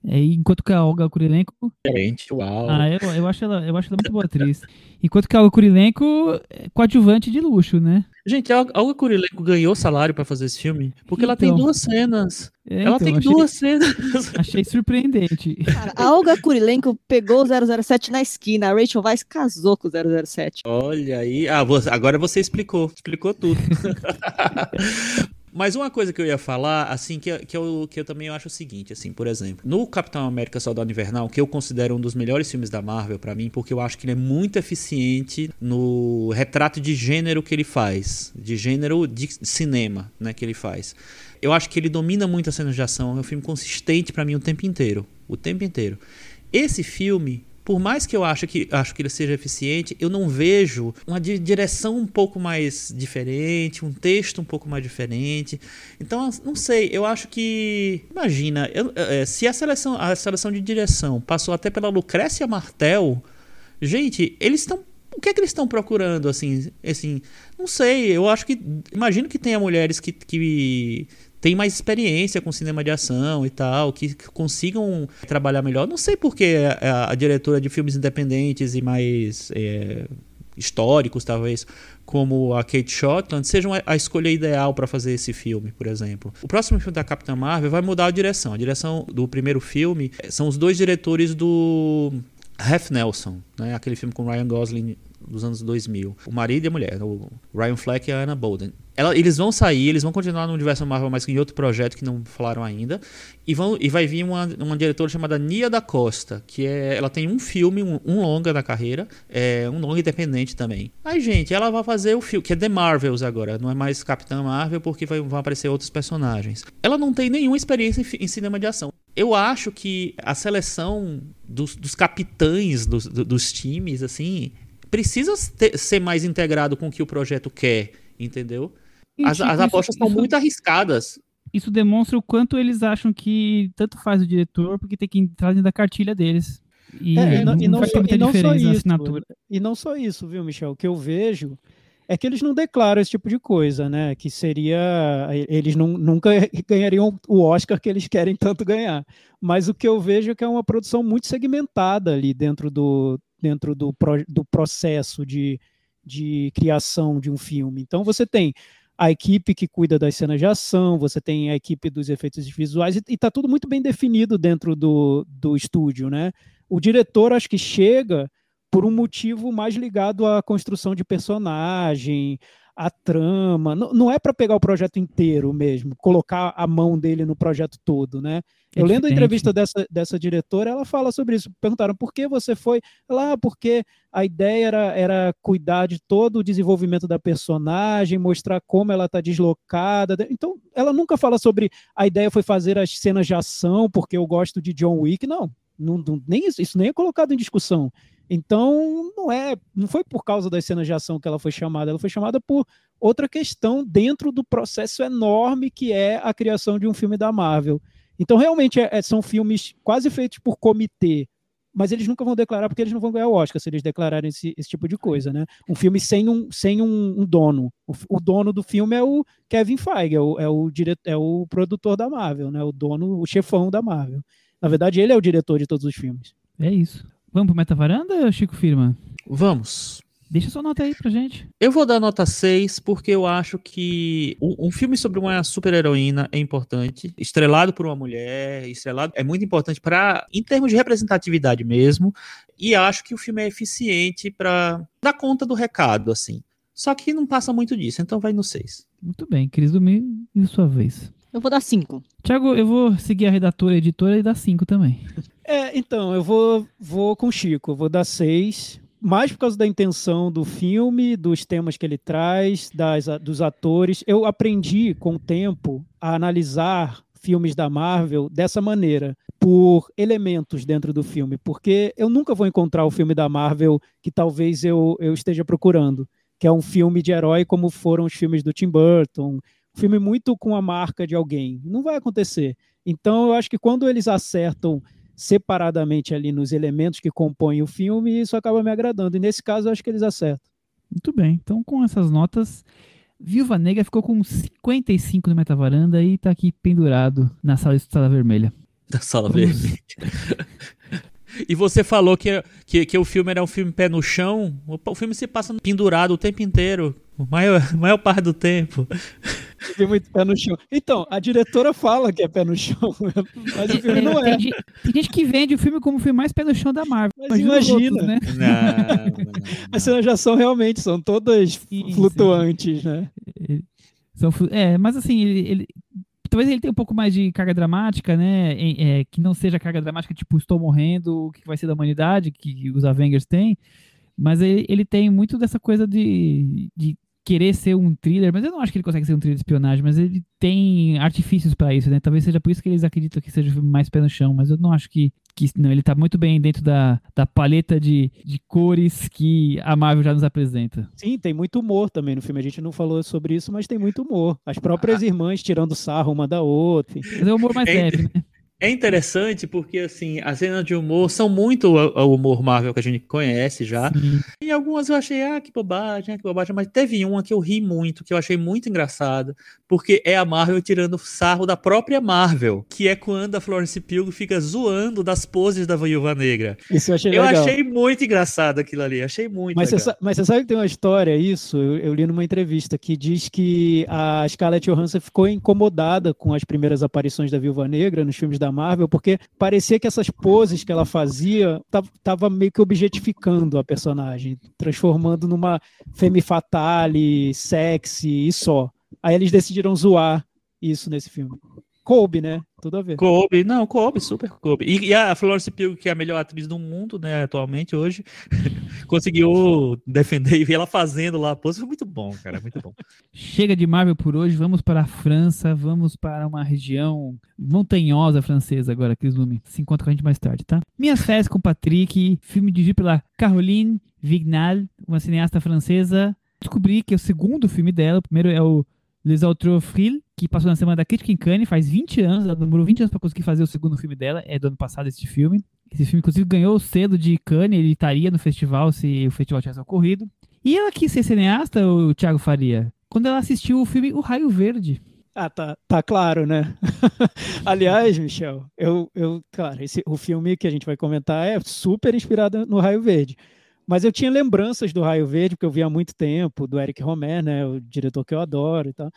É, enquanto que a Olga Kurilenko. Diferente, uau. Ah, eu, eu, acho ela, eu acho ela muito boa atriz. Enquanto que a Olga Kurilenko é coadjuvante de luxo, né? Gente, a Olga Kurilenko ganhou salário para fazer esse filme porque então, ela tem então. duas cenas. É, ela então, tem achei, duas cenas. Achei surpreendente. Cara, a Olga Kurilenko pegou o 007 na esquina. A Rachel Weisz casou com o 007. Olha aí. Ah, agora você explicou. Explicou tudo. Mas uma coisa que eu ia falar, assim, que, que, eu, que eu também acho o seguinte, assim, por exemplo, no Capitão América Soldado Invernal, que eu considero um dos melhores filmes da Marvel para mim, porque eu acho que ele é muito eficiente no retrato de gênero que ele faz, de gênero de cinema, né, que ele faz. Eu acho que ele domina muito a cena de ação, é um filme consistente para mim o tempo inteiro, o tempo inteiro. Esse filme, por mais que eu acho que, acho que ele seja eficiente, eu não vejo uma direção um pouco mais diferente, um texto um pouco mais diferente. Então, não sei, eu acho que. Imagina, eu, é, se a seleção, a seleção de direção passou até pela Lucrécia Martel, gente, eles estão. O que é que eles estão procurando, assim, assim? Não sei, eu acho que. Imagino que tenha mulheres que, que tem mais experiência com cinema de ação e tal, que, consigam trabalhar melhor. Não sei porque a, a diretora de filmes independentes e mais é, históricos, talvez, como a Kate Shortland, sejam a, escolha ideal para fazer esse filme, por exemplo. O próximo filme da Capitã Marvel vai mudar a direção. A direção do primeiro filme são os dois diretores do Half Nelson, né? aquele filme com Ryan Gosling dos anos 2000. O marido e a mulher, o Ryan Fleck e a Anna Bolden. Ela, eles vão sair, eles vão continuar no universo Marvel, mas em outro projeto que não falaram ainda. E, vão, e vai vir uma, uma diretora chamada Nia da Costa, que é, ela tem um filme, um, um longa na carreira, é, um longa independente também. Aí, gente, ela vai fazer o filme, que é The Marvels agora, não é mais Capitã Marvel, porque vai, vão aparecer outros personagens. Ela não tem nenhuma experiência em, em cinema de ação. Eu acho que a seleção dos, dos capitães dos, dos times, assim, precisa ter, ser mais integrado com o que o projeto quer, entendeu? As, as apostas são muito arriscadas. Isso demonstra o quanto eles acham que tanto faz o diretor, porque tem que entrar dentro da cartilha deles. E, é, não, e não, só, e não só isso, E não só isso, viu, Michel? O que eu vejo é que eles não declaram esse tipo de coisa, né? Que seria. Eles não, nunca ganhariam o Oscar que eles querem tanto ganhar. Mas o que eu vejo é que é uma produção muito segmentada ali dentro do, dentro do, pro, do processo de, de criação de um filme. Então você tem a equipe que cuida das cenas de ação, você tem a equipe dos efeitos visuais, e está tudo muito bem definido dentro do, do estúdio, né? O diretor acho que chega por um motivo mais ligado à construção de personagem, a trama. Não, não é para pegar o projeto inteiro mesmo, colocar a mão dele no projeto todo, né? É eu lendo a entrevista dessa, dessa diretora, ela fala sobre isso. Perguntaram por que você foi. Lá, ah, porque a ideia era, era cuidar de todo o desenvolvimento da personagem, mostrar como ela está deslocada. Então, ela nunca fala sobre a ideia foi fazer as cenas de ação, porque eu gosto de John Wick. Não, não, não nem isso, isso nem é colocado em discussão. Então, não é, não foi por causa das cenas de ação que ela foi chamada, ela foi chamada por outra questão dentro do processo enorme que é a criação de um filme da Marvel. Então, realmente, é, é, são filmes quase feitos por comitê, mas eles nunca vão declarar porque eles não vão ganhar o Oscar se eles declararem esse, esse tipo de coisa, né? Um filme sem um, sem um, um dono. O, o, dono do filme é o Kevin Feige, é o, é, o é o produtor da Marvel, né? O dono, o chefão da Marvel. Na verdade, ele é o diretor de todos os filmes. É isso. Vamos pro Meta Varanda, Chico Firma? Vamos. Deixa sua nota aí pra gente. Eu vou dar nota 6 porque eu acho que um, um filme sobre uma super-heroína é importante. Estrelado por uma mulher, estrelado é muito importante para em termos de representatividade mesmo. E acho que o filme é eficiente para dar conta do recado, assim. Só que não passa muito disso, então vai no 6. Muito bem, Cris Domingo, em sua vez. Eu vou dar 5. Tiago, eu vou seguir a redatora e a editora e dar 5 também. É, então, eu vou, vou com o Chico, vou dar 6. Mais por causa da intenção do filme, dos temas que ele traz, das, dos atores. Eu aprendi com o tempo a analisar filmes da Marvel dessa maneira, por elementos dentro do filme, porque eu nunca vou encontrar o filme da Marvel que talvez eu, eu esteja procurando, que é um filme de herói como foram os filmes do Tim Burton, filme muito com a marca de alguém. Não vai acontecer. Então, eu acho que quando eles acertam separadamente ali nos elementos que compõem o filme, isso acaba me agradando. E nesse caso, eu acho que eles acertam. Muito bem. Então, com essas notas, Viúva Negra ficou com 55 no Metavaranda e tá aqui pendurado na sala de sala vermelha. Da sala vermelha. E você falou que, que, que, o filme era um filme pé no chão. O filme se passa pendurado o tempo inteiro. A maior, maior parte do tempo. Tem muito pé no chão. Então, a diretora fala que é pé no chão, mas o filme não é. Tem, tem gente que vende o filme como o filme mais pé no chão da Marvel. Mas imagina. Outros, né? Não, não, não, As cenas já são realmente, são todas sim, flutuantes, sim. né? São, é, mas assim, ele, ele, talvez ele tenha um pouco mais de carga dramática, né? É, que não seja carga dramática tipo estou morrendo, o que vai ser da humanidade, que os Avengers têm. Mas ele, ele tem muito dessa coisa de, de querer ser um thriller, mas eu não acho que ele consegue ser um thriller de espionagem, mas ele tem artifícios para isso, né? Talvez seja por isso que eles acreditam que seja o filme mais pé no chão, mas eu não acho que, que não, ele tá muito bem dentro da, da paleta de, de cores que a Marvel já nos apresenta. Sim, tem muito humor também no filme, a gente não falou sobre isso, mas tem muito humor. As próprias ah. irmãs tirando sarro uma da outra. Mas é um humor mais leve, né? É interessante porque, assim, as cenas de humor são muito o humor Marvel que a gente conhece já. Sim. E algumas eu achei, ah, que bobagem, ah, que bobagem. Mas teve uma que eu ri muito, que eu achei muito engraçada, porque é a Marvel tirando sarro da própria Marvel, que é quando a Florence Pugh fica zoando das poses da Viúva Negra. Isso eu achei Eu legal. achei muito engraçado aquilo ali, achei muito mas legal. Você, mas você sabe que tem uma história, isso, eu, eu li numa entrevista, que diz que a Scarlett Johansson ficou incomodada com as primeiras aparições da Viúva Negra nos filmes da Marvel, porque parecia que essas poses que ela fazia tava meio que objetificando a personagem, transformando numa femme fatale, sexy e só. Aí eles decidiram zoar isso nesse filme. Coube, né? Tudo a ver. Coube, não, coube, super coube. E, e a Florence Pugh, que é a melhor atriz do mundo, né, atualmente, hoje, conseguiu defender e ver ela fazendo lá a pose. Foi muito bom, cara, muito bom. Chega de Marvel por hoje, vamos para a França, vamos para uma região montanhosa francesa agora, Cris Lume. Se encontra com a gente mais tarde, tá? Minhas Férias com Patrick, filme dirigido pela Caroline Vignal, uma cineasta francesa. Descobri que é o segundo filme dela, o primeiro é o Les Autres Frill, que passou na semana da crítica em Cannes, faz 20 anos, ela demorou 20 anos para conseguir fazer o segundo filme dela, é do ano passado esse filme. Esse filme, inclusive, ganhou cedo de Cannes, ele estaria no festival se o festival tivesse ocorrido. E ela quis ser cineasta, o Thiago Faria, quando ela assistiu o filme O Raio Verde. Ah, tá, tá claro, né? Aliás, Michel, eu, eu, claro, esse, o filme que a gente vai comentar é super inspirado no Raio Verde. Mas eu tinha lembranças do Raio Verde, porque eu vi há muito tempo, do Eric Romer, né, o diretor que eu adoro e tal.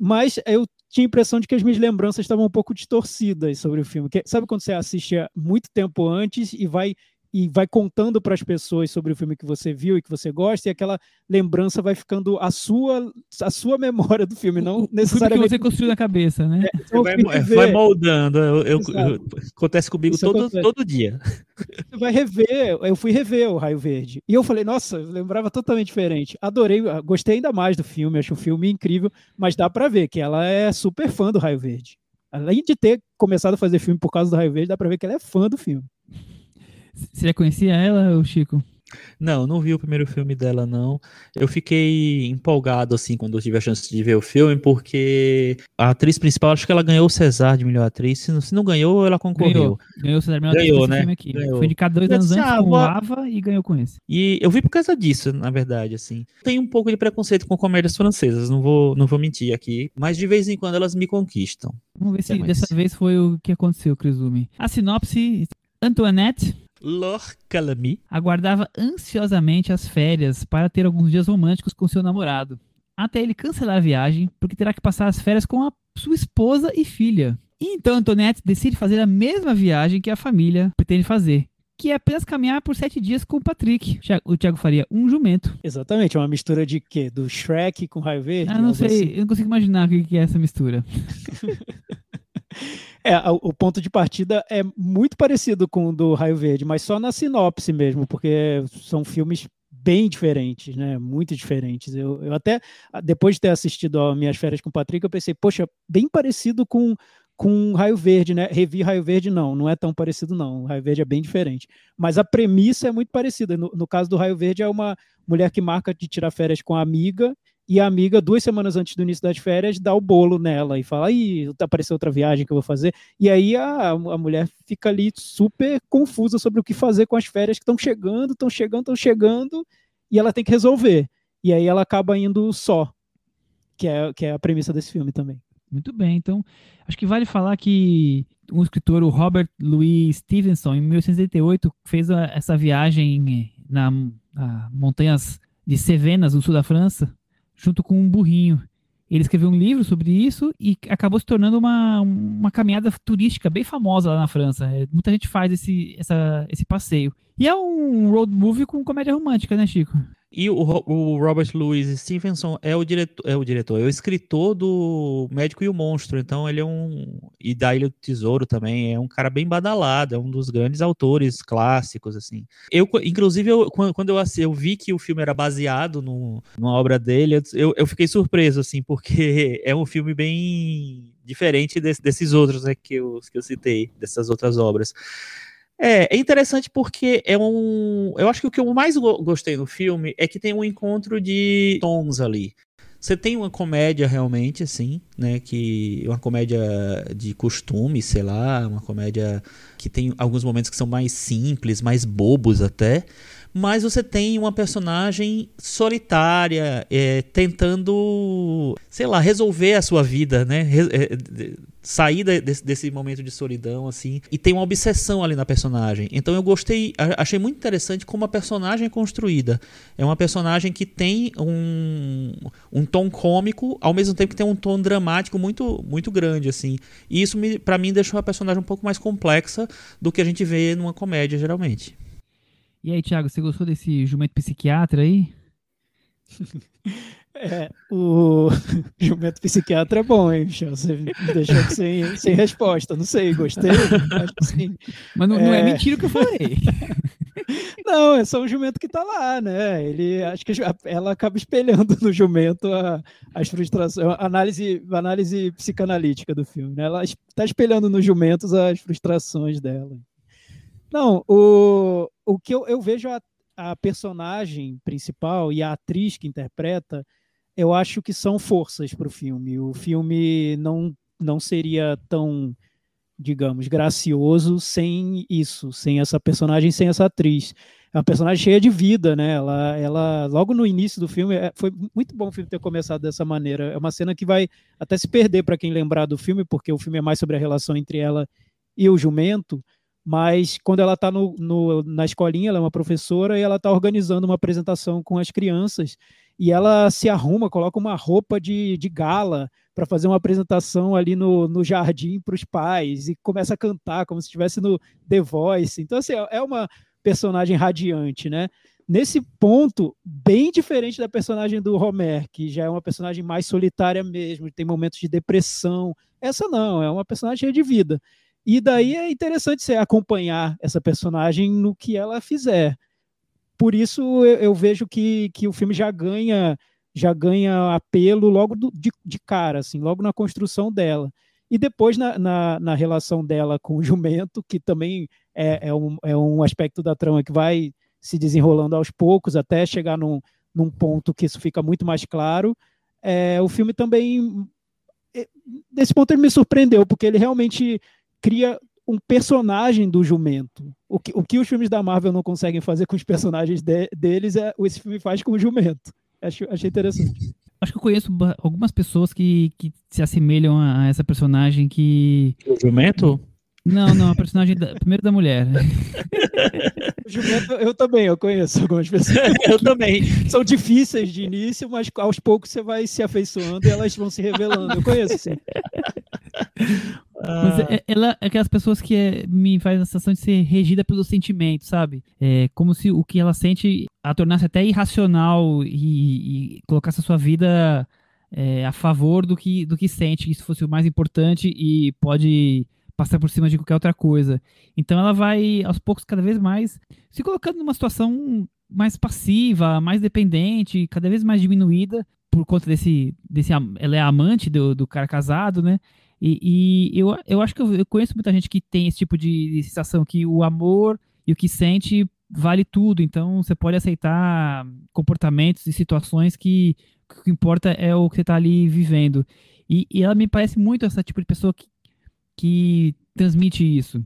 Mas eu tinha a impressão de que as minhas lembranças estavam um pouco distorcidas sobre o filme. Que, sabe quando você assiste muito tempo antes e vai e vai contando para as pessoas sobre o filme que você viu e que você gosta, e aquela lembrança vai ficando a sua, a sua memória do filme, não o, necessariamente. O que você construiu na cabeça, né? É, vai, vai, moldando. Eu, eu, eu, acontece comigo todo, acontece. todo dia. Você vai rever, eu fui rever o Raio Verde. E eu falei, nossa, eu lembrava totalmente diferente. Adorei, gostei ainda mais do filme, acho o filme incrível, mas dá para ver que ela é super fã do Raio Verde. Além de ter começado a fazer filme por causa do Raio Verde, dá pra ver que ela é fã do filme. Você já conhecia ela, Chico? Não, não vi o primeiro filme dela, não. Eu fiquei empolgado, assim, quando eu tive a chance de ver o filme, porque a atriz principal, acho que ela ganhou o César de melhor atriz. Se não, se não ganhou, ela concorreu. Ganhou, ganhou o César de melhor ganhou, atriz né? filme aqui. Ganhou. Foi indicado dois anos antes com Lava e ganhou com esse. E eu vi por causa disso, na verdade, assim. Tenho um pouco de preconceito com comédias francesas, não vou, não vou mentir aqui, mas de vez em quando elas me conquistam. Vamos ver se é, mas... dessa vez foi o que aconteceu, Crisumi. A sinopse, Antoinette Laure Calamy aguardava ansiosamente as férias para ter alguns dias românticos com seu namorado, até ele cancelar a viagem, porque terá que passar as férias com a sua esposa e filha. E então Antoinette decide fazer a mesma viagem que a família pretende fazer, que é apenas caminhar por sete dias com o Patrick. O Thiago faria um jumento. Exatamente, é uma mistura de quê? Do Shrek com Raio Verde? Ah, não sei, assim. eu não consigo imaginar o que é essa mistura. É, o ponto de partida é muito parecido com o do Raio Verde, mas só na sinopse mesmo, porque são filmes bem diferentes, né? Muito diferentes. Eu, eu até, depois de ter assistido a Minhas Férias com o Patrick, eu pensei, poxa, bem parecido com, com Raio Verde, né? Revi Raio Verde, não, não é tão parecido, não. Raio Verde é bem diferente. Mas a premissa é muito parecida. No, no, caso do Raio Verde, é uma mulher que marca de tirar férias com a amiga, e a amiga, duas semanas antes do início das férias, dá o bolo nela e fala: Ih, apareceu outra viagem que eu vou fazer. E aí a, a mulher fica ali super confusa sobre o que fazer com as férias que estão chegando, estão chegando, estão chegando, e ela tem que resolver. E aí ela acaba indo só, que é, que é a premissa desse filme também. Muito bem, então acho que vale falar que um escritor, o Robert Louis Stevenson, em 1888, fez a, essa viagem na montanhas de Cevenas, no sul da França, junto com um burrinho. Ele escreveu um livro sobre isso e acabou se tornando uma, uma caminhada turística bem famosa lá na França. É, muita gente faz esse, essa, esse passeio. E é um road movie com comédia romântica, né, Chico? E o, o, Robert Louis Stevenson é o diretor, é o diretor, é o escritor do Médico e o Monstro. Então ele é um e da Ilha do Tesouro também é um cara bem badalado, é um dos grandes autores clássicos assim. Eu inclusive eu, quando eu, eu vi que o filme era baseado no, numa obra dele, eu, eu fiquei surpreso assim, porque é um filme bem diferente desse, desses outros né, que, eu, que eu citei, dessas outras obras. É, é interessante porque é um. Eu acho que o que eu mais gostei no filme é que tem um encontro de tons ali. Você tem uma comédia realmente, assim, né? Que uma comédia de costume, sei lá, uma comédia que tem alguns momentos que são mais simples, mais bobos até mas você tem uma personagem solitária, é, tentando, sei lá, resolver a sua vida, né? Re é, sair desse, desse, momento de solidão, assim, e tem uma obsessão ali na personagem. Então eu gostei, achei muito interessante como a personagem é construída. É uma personagem que tem um, um tom cômico, ao mesmo tempo que tem um tom dramático muito, muito grande, assim. E isso, para mim, deixou a personagem um pouco mais complexa do que a gente vê numa comédia, geralmente. E aí, Thiago, você gostou desse jumento psiquiatra aí? É, o jumento psiquiatra é bom, hein, Michel? Você me deixou sem, sem resposta. Não sei, gostei. Mas, assim, mas não, é... não, é... mentira o que eu falei. Não, é só um jumento que tá lá, né? Ele acho que ela acaba espelhando no jumento a, as frustrações, a análise, a análise psicanalítica do filme. Né? Ela está espelhando nos jumentos as frustrações dela. Não, o, o que eu, eu vejo a, a personagem principal e a atriz que interpreta, eu acho que são forças para o filme. O filme não, não seria tão, digamos, gracioso sem isso, sem essa personagem, sem essa atriz. É uma personagem cheia de vida, né? Ela, ela logo no início do filme, é, foi muito bom o filme ter começado dessa maneira. É uma cena que vai até se perder para quem lembrar do filme, porque o filme é mais sobre a relação entre ela e o jumento mas quando ela está na escolinha, ela é uma professora e ela está organizando uma apresentação com as crianças e ela se arruma, coloca uma roupa de, de gala para fazer uma apresentação ali no, no jardim para os pais e começa a cantar como se estivesse no The Voice. Então, assim, é uma personagem radiante, né? Nesse ponto, bem diferente da personagem do Homer, que já é uma personagem mais solitária mesmo, tem momentos de depressão. Essa não, é uma personagem de vida. E daí é interessante você acompanhar essa personagem no que ela fizer. Por isso eu, eu vejo que, que o filme já ganha já ganha apelo logo do, de, de cara, assim, logo na construção dela. E depois na, na, na, relação dela com o jumento, que também é, é, um, é um aspecto da trama que vai se desenrolando aos poucos até chegar num, num ponto que isso fica muito mais claro. É, o filme também, é, desse ponto, ele me surpreendeu, porque ele realmente cria um personagem do jumento. O que, o que os filmes da Marvel não conseguem fazer com os personagens de, deles, é, esse filme faz com o jumento. Acho, achei interessante. Acho que eu conheço algumas pessoas que, que se assemelham a essa personagem que. O jumento? Não, não, a personagem da, primeiro da mulher. O jumento, eu também, eu conheço algumas pessoas. eu também. São difíceis de início, mas aos poucos você vai se afeiçoando e elas vão se revelando. Eu conheço, sim. Mas é, ela é aquelas pessoas que é, me faz a sensação de ser regida pelo sentimento, sabe? É como se o que ela sente a tornasse até irracional e, e colocasse a sua vida é, a favor do que, do que sente, que isso fosse o mais importante e pode passar por cima de qualquer outra coisa. Então ela vai, aos poucos, cada vez mais se colocando numa situação mais passiva, mais dependente, cada vez mais diminuída por conta desse, desse ela é amante do, do cara casado, né? E, e eu, eu acho que eu, eu, conheço muita gente que tem esse tipo de, sensação que o amor e o que sente vale tudo. Então você pode aceitar comportamentos e situações que, que o que importa é o que você está ali vivendo. E, e, ela me parece muito essa tipo de pessoa que, que transmite isso.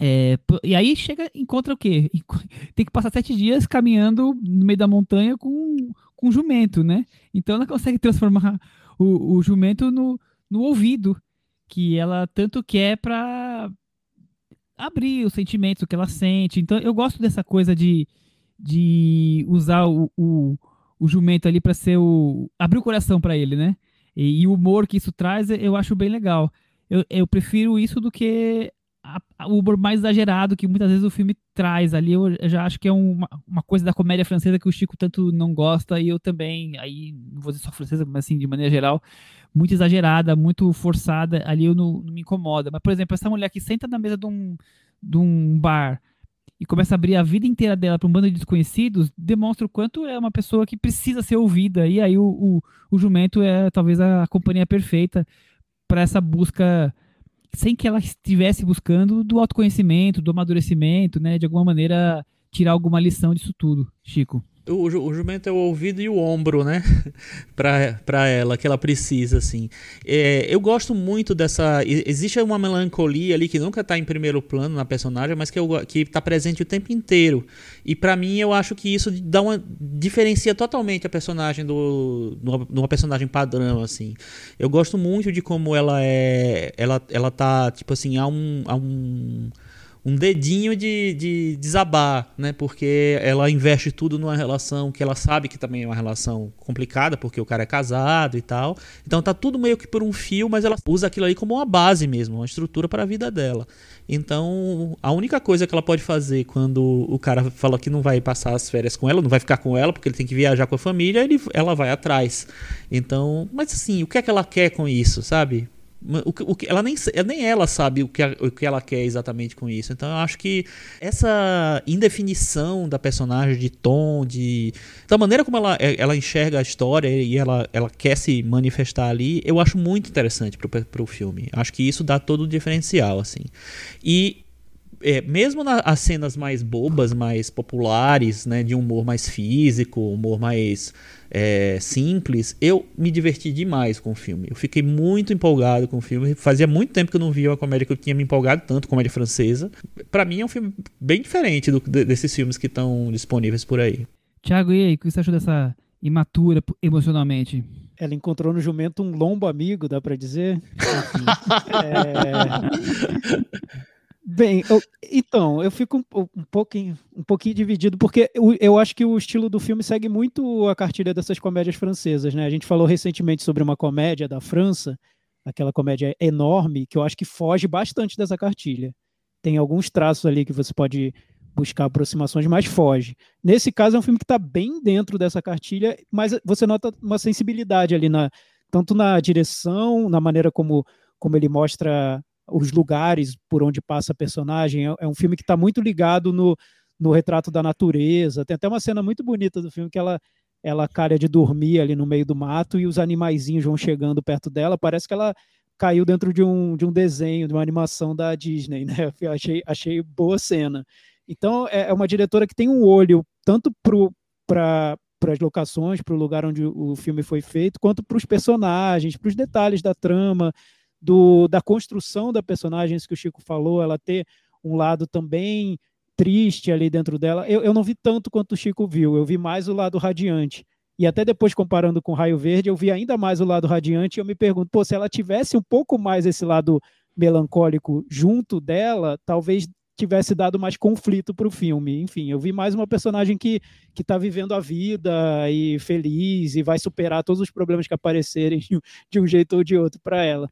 É, e aí chega, encontra o quê? Tem que passar sete dias caminhando no meio da montanha com, com jumento, né? Então ela consegue transformar o, o jumento no, no ouvido que ela tanto quer para abrir os sentimentos, que ela sente. Então eu gosto dessa coisa de, de usar o, o, o jumento ali para ser o. abrir o coração para ele, né? E, e, o humor que isso traz eu acho bem legal. Eu, eu prefiro isso do que o humor mais exagerado que muitas vezes o filme traz ali. Eu, eu já acho que é uma, uma coisa da comédia francesa que o Chico tanto não gosta e eu também, aí não vou dizer só francesa, mas assim, de maneira geral, muito exagerada, muito forçada, ali eu não, não me incomoda. Mas, por exemplo, essa mulher que senta na mesa de um, de um bar e começa a abrir a vida inteira dela para um bando de desconhecidos, demonstra o quanto é uma pessoa que precisa ser ouvida. E aí o, o, o jumento é talvez a companhia perfeita para essa busca sem que ela estivesse buscando do autoconhecimento, do amadurecimento, né? De alguma maneira tirar alguma lição disso tudo, Chico. O, o, jumento é o ouvido e o ombro, né? pra ela, que ela precisa, assim. É, eu gosto muito dessa. Existe uma melancolia ali que nunca tá em primeiro plano na personagem, mas que, eu, que tá presente o tempo inteiro. E para mim, eu acho que isso dá uma. diferencia totalmente a personagem do. numa personagem padrão, assim. Eu gosto muito de como ela é. Ela, ela tá, tipo assim, há um. Há um um dedinho de, de desabar, né? Porque ela investe tudo numa relação que ela sabe que também é uma relação complicada, porque o cara é casado e tal. Então tá tudo meio que por um fio, mas ela usa aquilo aí como uma base mesmo, uma estrutura para a vida dela. Então, a única coisa que ela pode fazer quando o cara fala que não vai passar as férias com ela, não vai ficar com ela, porque ele tem que viajar com a família, ele, ela vai atrás. Então, mas assim, o que é que ela quer com isso, sabe? O, o, ela nem, nem ela sabe o que, o que ela quer exatamente com isso. Então eu acho que essa indefinição da personagem, de tom, de. da maneira como ela, é, ela enxerga a história e ela, ela quer se manifestar ali, eu acho muito interessante pro, pro filme. Acho que isso dá todo o diferencial, assim. E é, mesmo nas cenas mais bobas, mais populares, né, de humor mais físico, humor mais é, simples, eu me diverti demais com o filme. Eu fiquei muito empolgado com o filme. Fazia muito tempo que eu não via uma comédia que eu tinha me empolgado tanto, comédia francesa. Para mim é um filme bem diferente do, desses filmes que estão disponíveis por aí. Tiago, e aí, o que você achou dessa imatura emocionalmente? Ela encontrou no jumento um lombo amigo, dá para dizer. é... Bem, eu, então, eu fico um, um, pouquinho, um pouquinho dividido, porque eu, eu, acho que o estilo do filme segue muito a cartilha dessas comédias francesas, né? A gente falou recentemente sobre uma comédia da França, aquela comédia enorme, que eu acho que foge bastante dessa cartilha. Tem alguns traços ali que você pode buscar aproximações, mas foge. Nesse caso, é um filme que está bem dentro dessa cartilha, mas você nota uma sensibilidade ali, na, tanto na direção, na maneira como, como ele mostra os lugares por onde passa a personagem. É, é um filme que está muito ligado no, no retrato da natureza. Tem até uma cena muito bonita do filme que ela ela calha de dormir ali no meio do mato e os animaizinhos vão chegando perto dela. Parece que ela caiu dentro de um, de um desenho, de uma animação da Disney, né? Eu achei, achei boa cena. Então, é, é uma diretora que tem um olho tanto para para as locações, para o lugar onde o filme foi feito, quanto para os personagens, para os detalhes da trama, do, da construção da personagem, isso que o Chico falou, ela ter um lado também triste ali dentro dela. Eu, eu não vi tanto quanto o Chico viu, eu vi mais o lado radiante. E até depois, comparando com Raio Verde, eu vi ainda mais o lado radiante e eu me pergunto, pô, se ela tivesse um pouco mais esse lado melancólico junto dela, talvez tivesse dado mais conflito para o filme. Enfim, eu vi mais uma personagem que que está vivendo a vida e feliz e vai superar todos os problemas que aparecerem de um jeito ou de outro para ela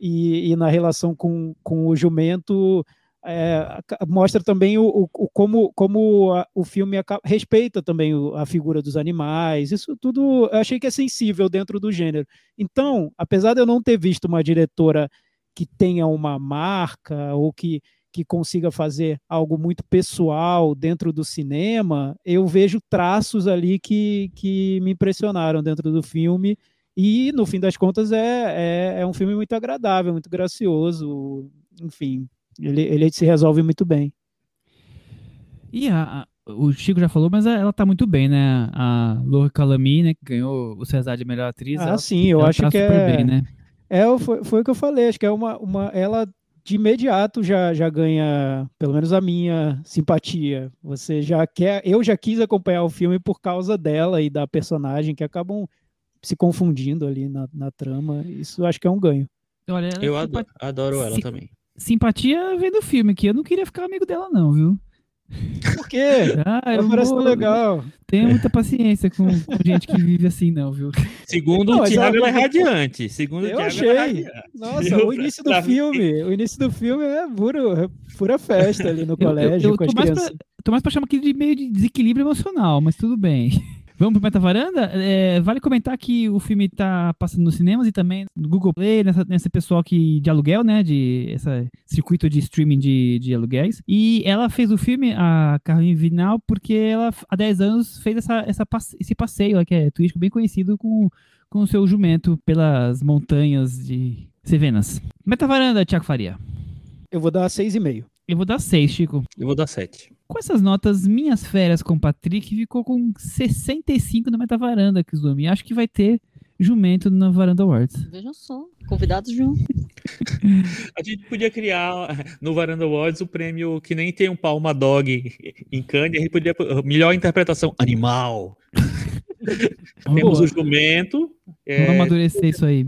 e, e na relação com, com o jumento é, mostra também o, o, como, como a, o filme respeita também a figura dos animais. Isso tudo eu achei que é sensível dentro do gênero. Então, apesar de eu não ter visto uma diretora que tenha uma marca ou que, que consiga fazer algo muito pessoal dentro do cinema, eu vejo traços ali que, que me impressionaram dentro do filme E, no fim das contas, é, é, é um filme muito agradável, muito gracioso. Enfim, ele, ele se resolve muito bem. E a, o Chico já falou, mas ela tá muito bem, né? A Laura Calamy, né, que ganhou o César de melhor atriz. Ah, ela, sim, eu acho tá que é, bem, né? é foi, foi o que eu falei, acho que é uma, uma ela de imediato já, já ganha, pelo menos a minha simpatia. Você já quer, eu já quis acompanhar o filme por causa dela e da personagem que acabam se confundindo ali na, na trama. Isso acho que é um ganho. Olha, ela é Eu adoro, adoro ela também. simpatia vendo o filme, que eu não queria ficar amigo dela, não, viu? Por quê? Ah, eu Ela não parece vou- tão legal. tenho muita paciência com, com gente que vive assim, não, viu? Segundo Não, o Thiago, ela- é radiante. Segundo o Eu Thiago, achei. é radiante. Nossa, Eu- o início do filme, o início do filme é puro, é pura festa ali no colégio eu com as tô mais pra-. Tô mais pra chamar aqui de meio de desequilíbrio emocional, mas tudo bem. Vamos pro Meta Varanda? É, vale comentar que o filme tá passando nos cinemas e também no Google Play, nessa, nesse pessoal que, de aluguel, né? De esse circuito de streaming de, de aluguéis. E ela fez o filme, a Caroline Vinal, porque ela há 10 anos fez essa, essa, esse passeio, que é turístico bem conhecido, com, com o seu jumento pelas montanhas de Cevenas. Meta Varanda, Tiago Faria. Eu vou dar seis e meio. Eu vou dar 6, Chico. Eu vou dar 7. Com essas notas, minhas férias com o Patrick ficou com 65 no Metavaranda, Kizumi. Acho que vai ter jumento na Varanda Awards. Vejam só, convidados de um. A gente podia criar no Varanda Awards o prêmio que nem tem um Palma Dog em Cannes. A gente podia. Melhor interpretação: animal. Temos o jumento. é, Vamos amadurecer isso aí.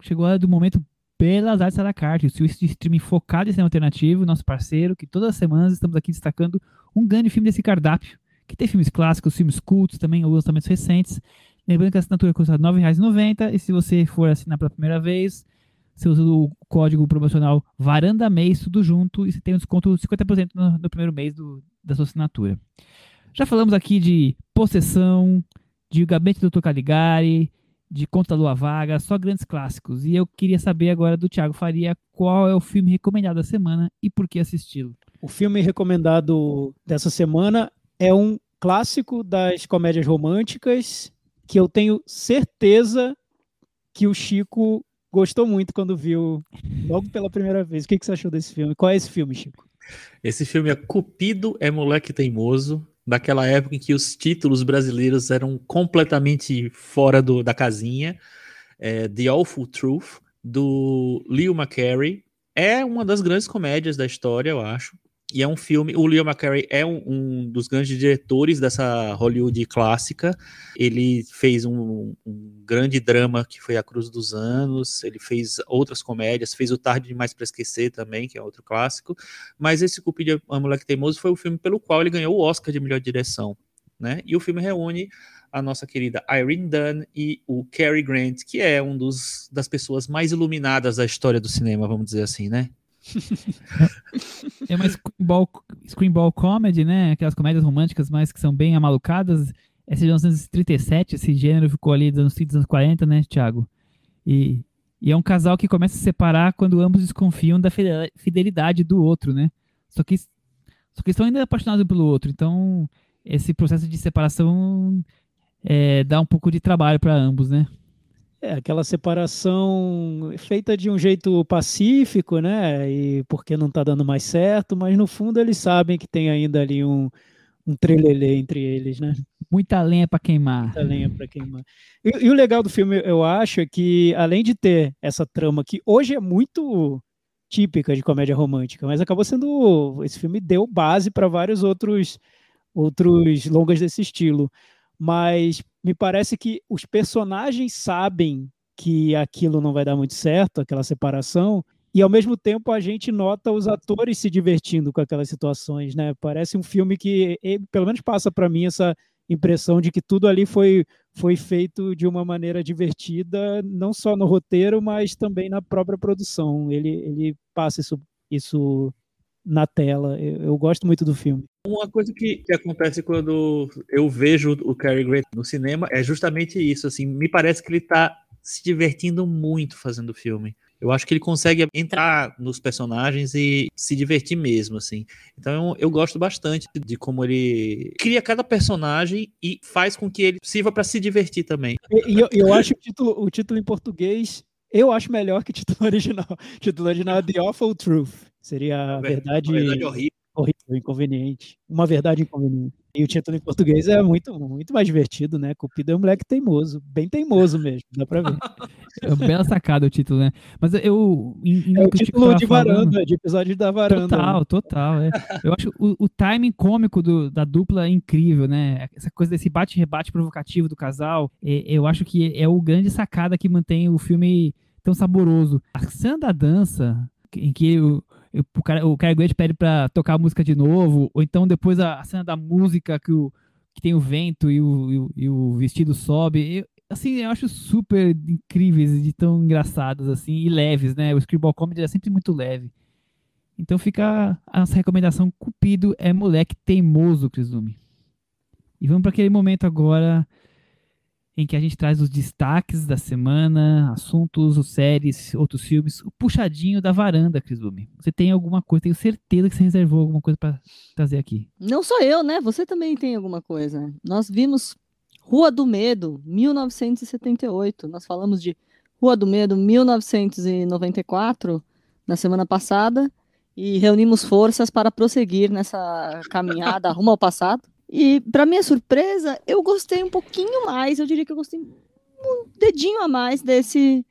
Chegou a hora do momento Belas Artes la carte, o serviço de streaming focado em cinema alternativo, nosso parceiro, que todas as semanas estamos aqui destacando um grande filme desse cardápio, que tem filmes clássicos, filmes cultos, também alguns lançamentos recentes. Lembrando que a assinatura custa R$ 9,90 e se você for assinar pela primeira vez, você usa o código promocional Varanda Mês, tudo junto, e você tem um desconto de 50% no, no primeiro mês do- da sua assinatura. Já falamos aqui de Possessão, de Gabinete do Dr. Caligari, de Conta da Lua Vaga, só grandes clássicos. E eu queria saber agora do Thiago Faria qual é o filme recomendado da semana e por que assisti-lo. O filme recomendado dessa semana é um clássico das comédias românticas que eu tenho certeza que o Chico gostou muito quando viu logo pela primeira vez. O que, que você achou desse filme? Qual é esse filme, Chico? Esse filme é Cupido é Moleque Teimoso, daquela época em que os títulos brasileiros eram completamente fora do- da casinha. É, The Awful Truth, do Leo McCarey. É uma das grandes comédias da história, eu acho. E é um filme. O Leo McCarey é um, um dos grandes diretores dessa Hollywood clássica. Ele fez um, um grande drama que foi A Cruz dos Anos. Ele fez outras comédias, fez o Tarde Demais para Esquecer também, que é outro clássico. Mas esse Cupido é Moleque Teimoso foi o filme pelo qual ele ganhou o Oscar de melhor direção. Né? E o filme reúne a nossa querida Irene Dunn e o Cary Grant, que é um dos das pessoas mais iluminadas da história do cinema, vamos dizer assim, né? É uma screenball, screenball comedy, né? Aquelas comédias românticas, mas que são bem amalucadas. Essa de 1937, esse gênero ficou ali dos anos 30, dos anos 40, né, Thiago? E, e é um casal que começa a se separar quando ambos desconfiam da fide- fidelidade do outro, né? Só que, só que estão ainda apaixonados pelo outro. Então, esse processo de separação é, dá um pouco de trabalho para ambos, né? É aquela separação feita de um jeito pacífico, né? E porque não tá dando mais certo, mas no fundo eles sabem que tem ainda ali um, um trelelê entre eles, né? Muita lenha para queimar. Muita lenha para queimar. E, e o legal do filme, eu acho, é que além de ter essa trama que hoje é muito típica de comédia romântica, mas acabou sendo esse filme deu base para vários outros outros longas desse estilo. Mas me parece que os personagens sabem que aquilo não vai dar muito certo, aquela separação, e ao mesmo tempo a gente nota os atores se divertindo com aquelas situações, né? Parece um filme que, pelo menos passa para mim essa impressão de que tudo ali foi, foi feito de uma maneira divertida, não só no roteiro, mas também na própria produção. Ele, ele passa isso, isso na tela. Eu, eu gosto muito do filme. Uma coisa que, que acontece quando eu vejo o Cary Grant no cinema é justamente isso, assim, me parece que ele está se divertindo muito fazendo o filme. Eu acho que ele consegue entrar nos personagens e se divertir mesmo, assim. Então eu, eu gosto bastante de como ele cria cada personagem e faz com que ele sirva para se divertir também. E eu, eu acho o título, o título em português, eu acho melhor que o título original. O título original é The Awful Truth. Seria a verdade, verdade horrível. horrível, inconveniente. Uma verdade inconveniente. E o título em português é muito, muito mais divertido, né? Cupido é um moleque teimoso, bem teimoso mesmo, dá pra ver. É uma bela sacada o título, né? Mas eu. Em, é o título de varanda, falando, de episódio da varanda. Total, total. É. Eu acho o, o timing cômico do, da dupla é incrível, né? Essa coisa desse bate-rebate provocativo do casal, é, eu acho que é o grande sacada que mantém o filme tão saboroso. A cena da dança, em que o, o, cara, o Cary Grant pede pra tocar a música de novo, ou então depois a, a cena da música que, o, que tem o vento e o, e o, e o vestido sobe. Eu, assim, eu acho super incríveis e tão engraçados, assim, e leves, né? O Screwball Comedy é sempre muito leve. Então fica a nossa recomendação, Cupido é moleque teimoso, Krisume. E vamos para aquele momento agora em que a gente traz os destaques da semana, assuntos, séries, outros filmes, o puxadinho da varanda, Krisume. Você tem alguma coisa, tenho certeza que você reservou alguma coisa para trazer aqui. Não sou eu, né? Você também tem alguma coisa. Nós vimos Rua do Medo, 1978. Nós falamos de Rua do Medo, 1994, na semana passada, e reunimos forças para prosseguir nessa caminhada rumo ao passado. E, para minha surpresa, eu gostei um pouquinho mais, eu diria que eu gostei um dedinho a mais desse,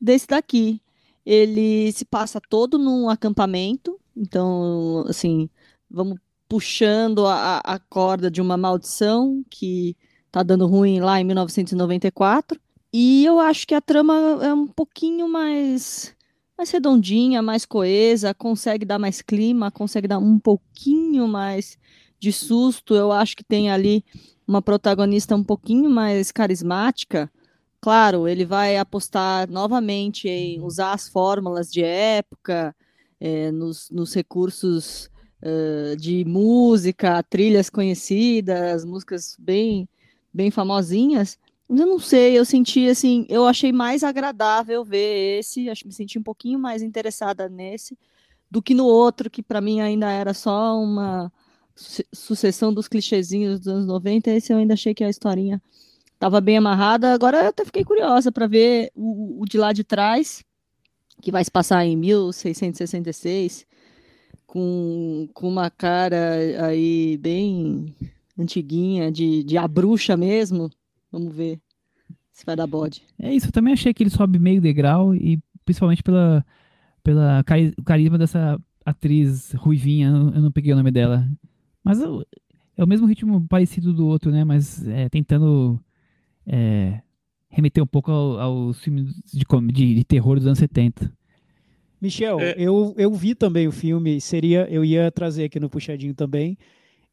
desse daqui. Ele se passa todo num acampamento, então, assim, vamos puxando a, a corda de uma maldição que tá dando ruim lá em 1994. E eu acho que a trama é um pouquinho mais mais redondinha, mais coesa, consegue dar mais clima, consegue dar um pouquinho mais de susto. Eu acho que tem ali uma protagonista um pouquinho mais carismática. Claro, ele vai apostar novamente em usar as fórmulas de época, é, nos, nos, recursos uh, de música, trilhas conhecidas, músicas bem, bem famosinhas. Mas eu não sei, eu senti assim, eu achei mais agradável ver esse, acho que me senti um pouquinho mais interessada nesse do que no outro, que para mim ainda era só uma sucessão dos clichêzinhos dos anos 90, esse eu ainda achei que a historinha estava bem amarrada. Agora eu até fiquei curiosa para ver o, o, de lá de trás, que vai se passar em 1666, com, com uma cara aí bem antiguinha, de, de a bruxa mesmo. Vamos ver se vai dar bode. É isso, eu também achei que ele sobe meio degrau, e principalmente pela, pela cari carisma dessa atriz ruivinha, eu não peguei o nome dela. Mas é o mesmo ritmo parecido do outro, né? Mas é, tentando é, remeter um pouco aos ao filmes de, de, de, terror dos anos 70. Michel, é. eu, eu vi também o filme, seria eu ia trazer aqui no puxadinho também.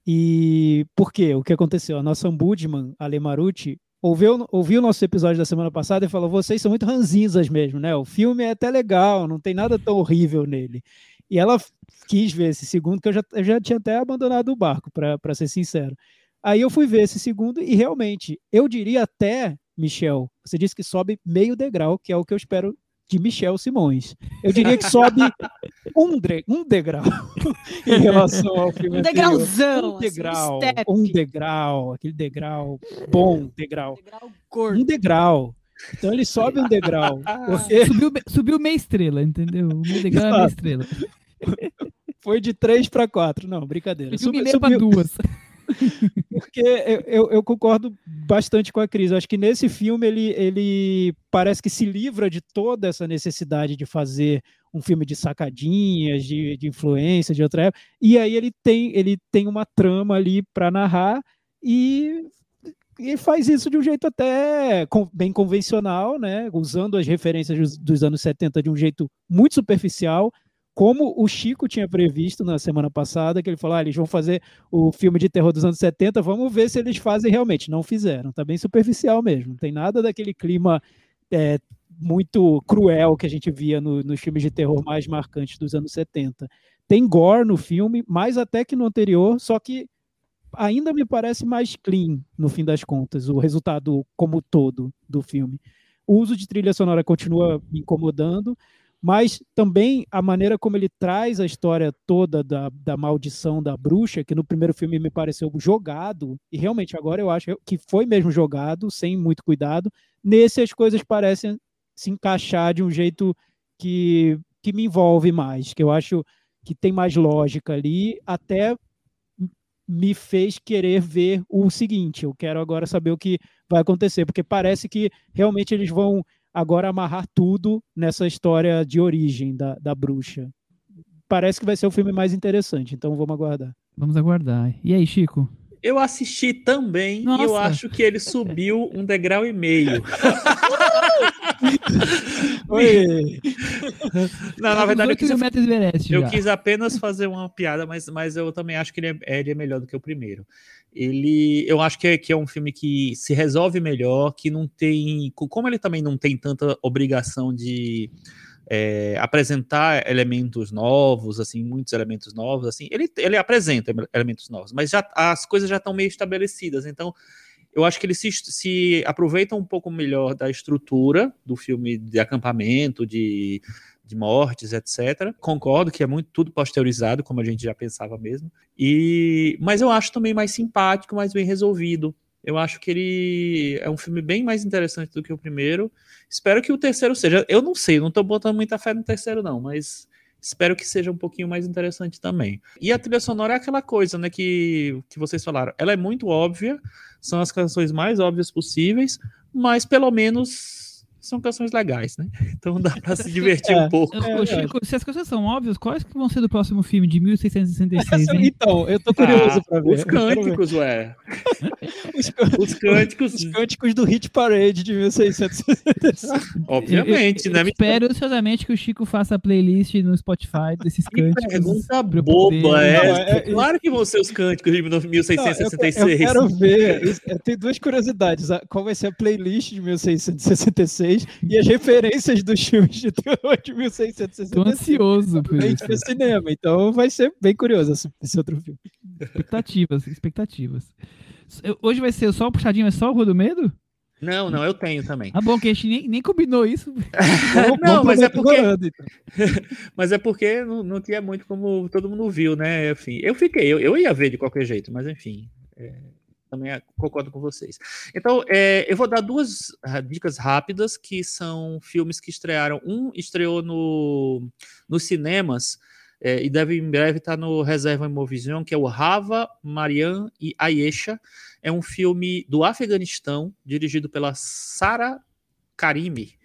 E por quê? O que aconteceu? A nossa ombudsman, Ale Marucci, ouviu, ouviu o nosso episódio da semana passada e falou: vocês são muito ranzinzas mesmo, né? O filme é até legal, não tem nada tão horrível nele. E ela quis ver esse segundo, que eu já, eu já tinha até abandonado o barco, para ser sincero. Aí eu fui ver esse segundo e realmente, eu diria até, Michel, você disse que sobe meio degrau, que é o que eu espero de Michel Simões. Eu diria que sobe um, de, um degrau em relação ao filme Um degrauzão. Um assim, degrau, assim, um degrau, aquele degrau bom, degrau. degrau um degrau. Então ele sobe um degrau. Porque... Subiu, subiu meia estrela, entendeu? Meio degrau é meia estrela. Foi de três para quatro. Não, brincadeira. Subiu meia para duas. Porque eu, eu, eu, concordo bastante com a Cris. Eu acho que nesse filme ele, ele parece que se livra de toda essa necessidade de fazer um filme de sacadinhas, de, de influência de outra época. E aí ele tem, ele tem uma trama ali para narrar e e faz isso de um jeito até bem convencional, né? Usando as referências dos, dos anos 70 de um jeito muito superficial, como o Chico tinha previsto na semana passada, que ele falou: ah, eles vão fazer o filme de terror dos anos 70, vamos ver se eles fazem realmente. Não fizeram, tá bem superficial mesmo. Não tem nada daquele clima é, muito cruel que a gente via no, nos filmes de terror mais marcantes dos anos 70. Tem gore no filme, mais até que no anterior, só que ainda me parece mais clean, no fim das contas, o resultado como todo do filme. o uso de trilha sonora continua me incomodando, mas também a maneira como ele traz a história toda da, da maldição da bruxa, que no primeiro filme me pareceu jogado, e realmente agora eu acho que foi mesmo jogado, sem muito cuidado. Nesse as coisas parecem se encaixar de um jeito que, que me envolve mais, que eu acho que tem mais lógica ali, até me fez querer ver o seguinte. Eu quero agora saber o que vai acontecer, porque parece que realmente eles vão agora amarrar tudo nessa história de origem da, da bruxa. Parece que vai ser o filme mais interessante, então vamos aguardar. Vamos aguardar. E aí, Chico? Eu assisti também Nossa. e eu acho que ele subiu um degrau e meio. Oi. Não, na verdade, eu quis, eu quis, apenas fazer uma piada, mas, mas eu também acho que ele é, ele é melhor do que o primeiro ele eu acho que é, que é um filme que se resolve melhor, que não tem. Como ele também não tem tanta obrigação de é, apresentar elementos novos, assim, muitos elementos novos, assim, ele, ele apresenta elementos novos, mas já as coisas já estão meio estabelecidas, então eu acho que ele se, se aproveita um pouco melhor da estrutura do filme de acampamento, de de mortes, etc. Concordo que é muito tudo pasteurizado, como a gente já pensava mesmo. E mas eu acho também mais simpático, mais bem resolvido. Eu acho que ele é um filme bem mais interessante do que o primeiro. Espero que o terceiro seja. Eu não sei, não estou botando muita fé no terceiro, não, mas espero que seja um pouquinho mais interessante também. E a trilha sonora é aquela coisa, né, que, que vocês falaram. Ela é muito óbvia, são as canções mais óbvias possíveis, mas pelo menos são canções legais, né? Então dá pra se divertir é, um pouco. É, Chico, se as coisas são óbvias, quais que vão ser do próximo filme de 1666? Hein? então, eu tô curioso ah, pra ver. Os cânticos, ué. os, os, cânticos. Os cânticos do Hit Parade de 1666. Obviamente, eu, eu, né? espero ansiosamente que o Chico faça a playlist no Spotify desses cânticos. Que pergunta boba é, é, é, Claro que vão ser os cânticos de 1666. Não, eu, eu quero ver. Tem duas curiosidades. Qual vai ser a playlist de 1666? E as referências dos filmes de terror de 1666. Tô ansioso por isso. Cinema, então vai ser bem curioso esse, esse outro filme. Expectativas, expectativas. Hoje vai ser só o puxadinho, é só o Rua do Medo? não, não, eu tenho também. Ah, bom, que a gente nem, nem combinou isso. não, mas é porque. Então. mas é porque não, não tinha muito como todo mundo viu, né? Enfim, eu fiquei, eu, eu ia ver de qualquer jeito, mas enfim. É, também concordo com vocês. Então, é, eu vou dar duas ah, dicas rápidas, que são filmes que estrearam. Um estreou no, nos cinemas é, e deve em breve estar no Reserva Imovision, que é o Rava, Marian e Ayesha. É um filme do Afeganistão, dirigido pela Sara Karimi,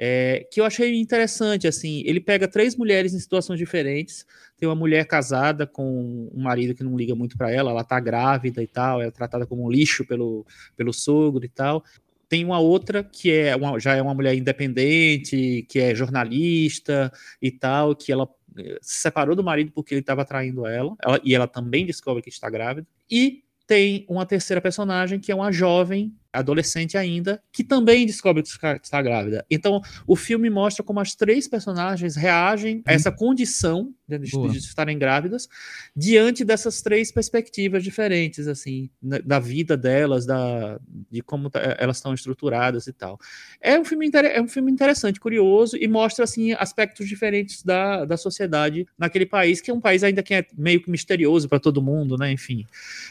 é, que eu achei interessante, assim, ele pega três mulheres em situações diferentes, tem uma mulher casada com um marido que não liga muito para ela, ela tá grávida e tal, é tratada como um lixo pelo, pelo sogro e tal, tem uma outra que é uma, já é uma mulher independente, que é jornalista e tal, que ela eh, se separou do marido porque ele estava traindo ela, ela, e ela também descobre que está grávida, e tem uma terceira personagem que é uma jovem adolescente ainda, que também descobre que está grávida. Então, o filme mostra como as três personagens reagem a essa condição de, de, de estarem grávidas diante dessas três perspectivas diferentes, assim, da vida delas, da, de como tá, elas estão estruturadas e tal. É um filme, é um filme interessante, curioso e mostra, assim, aspectos diferentes da, da sociedade naquele país, que é um país ainda que é meio que misterioso para todo mundo, né? Enfim,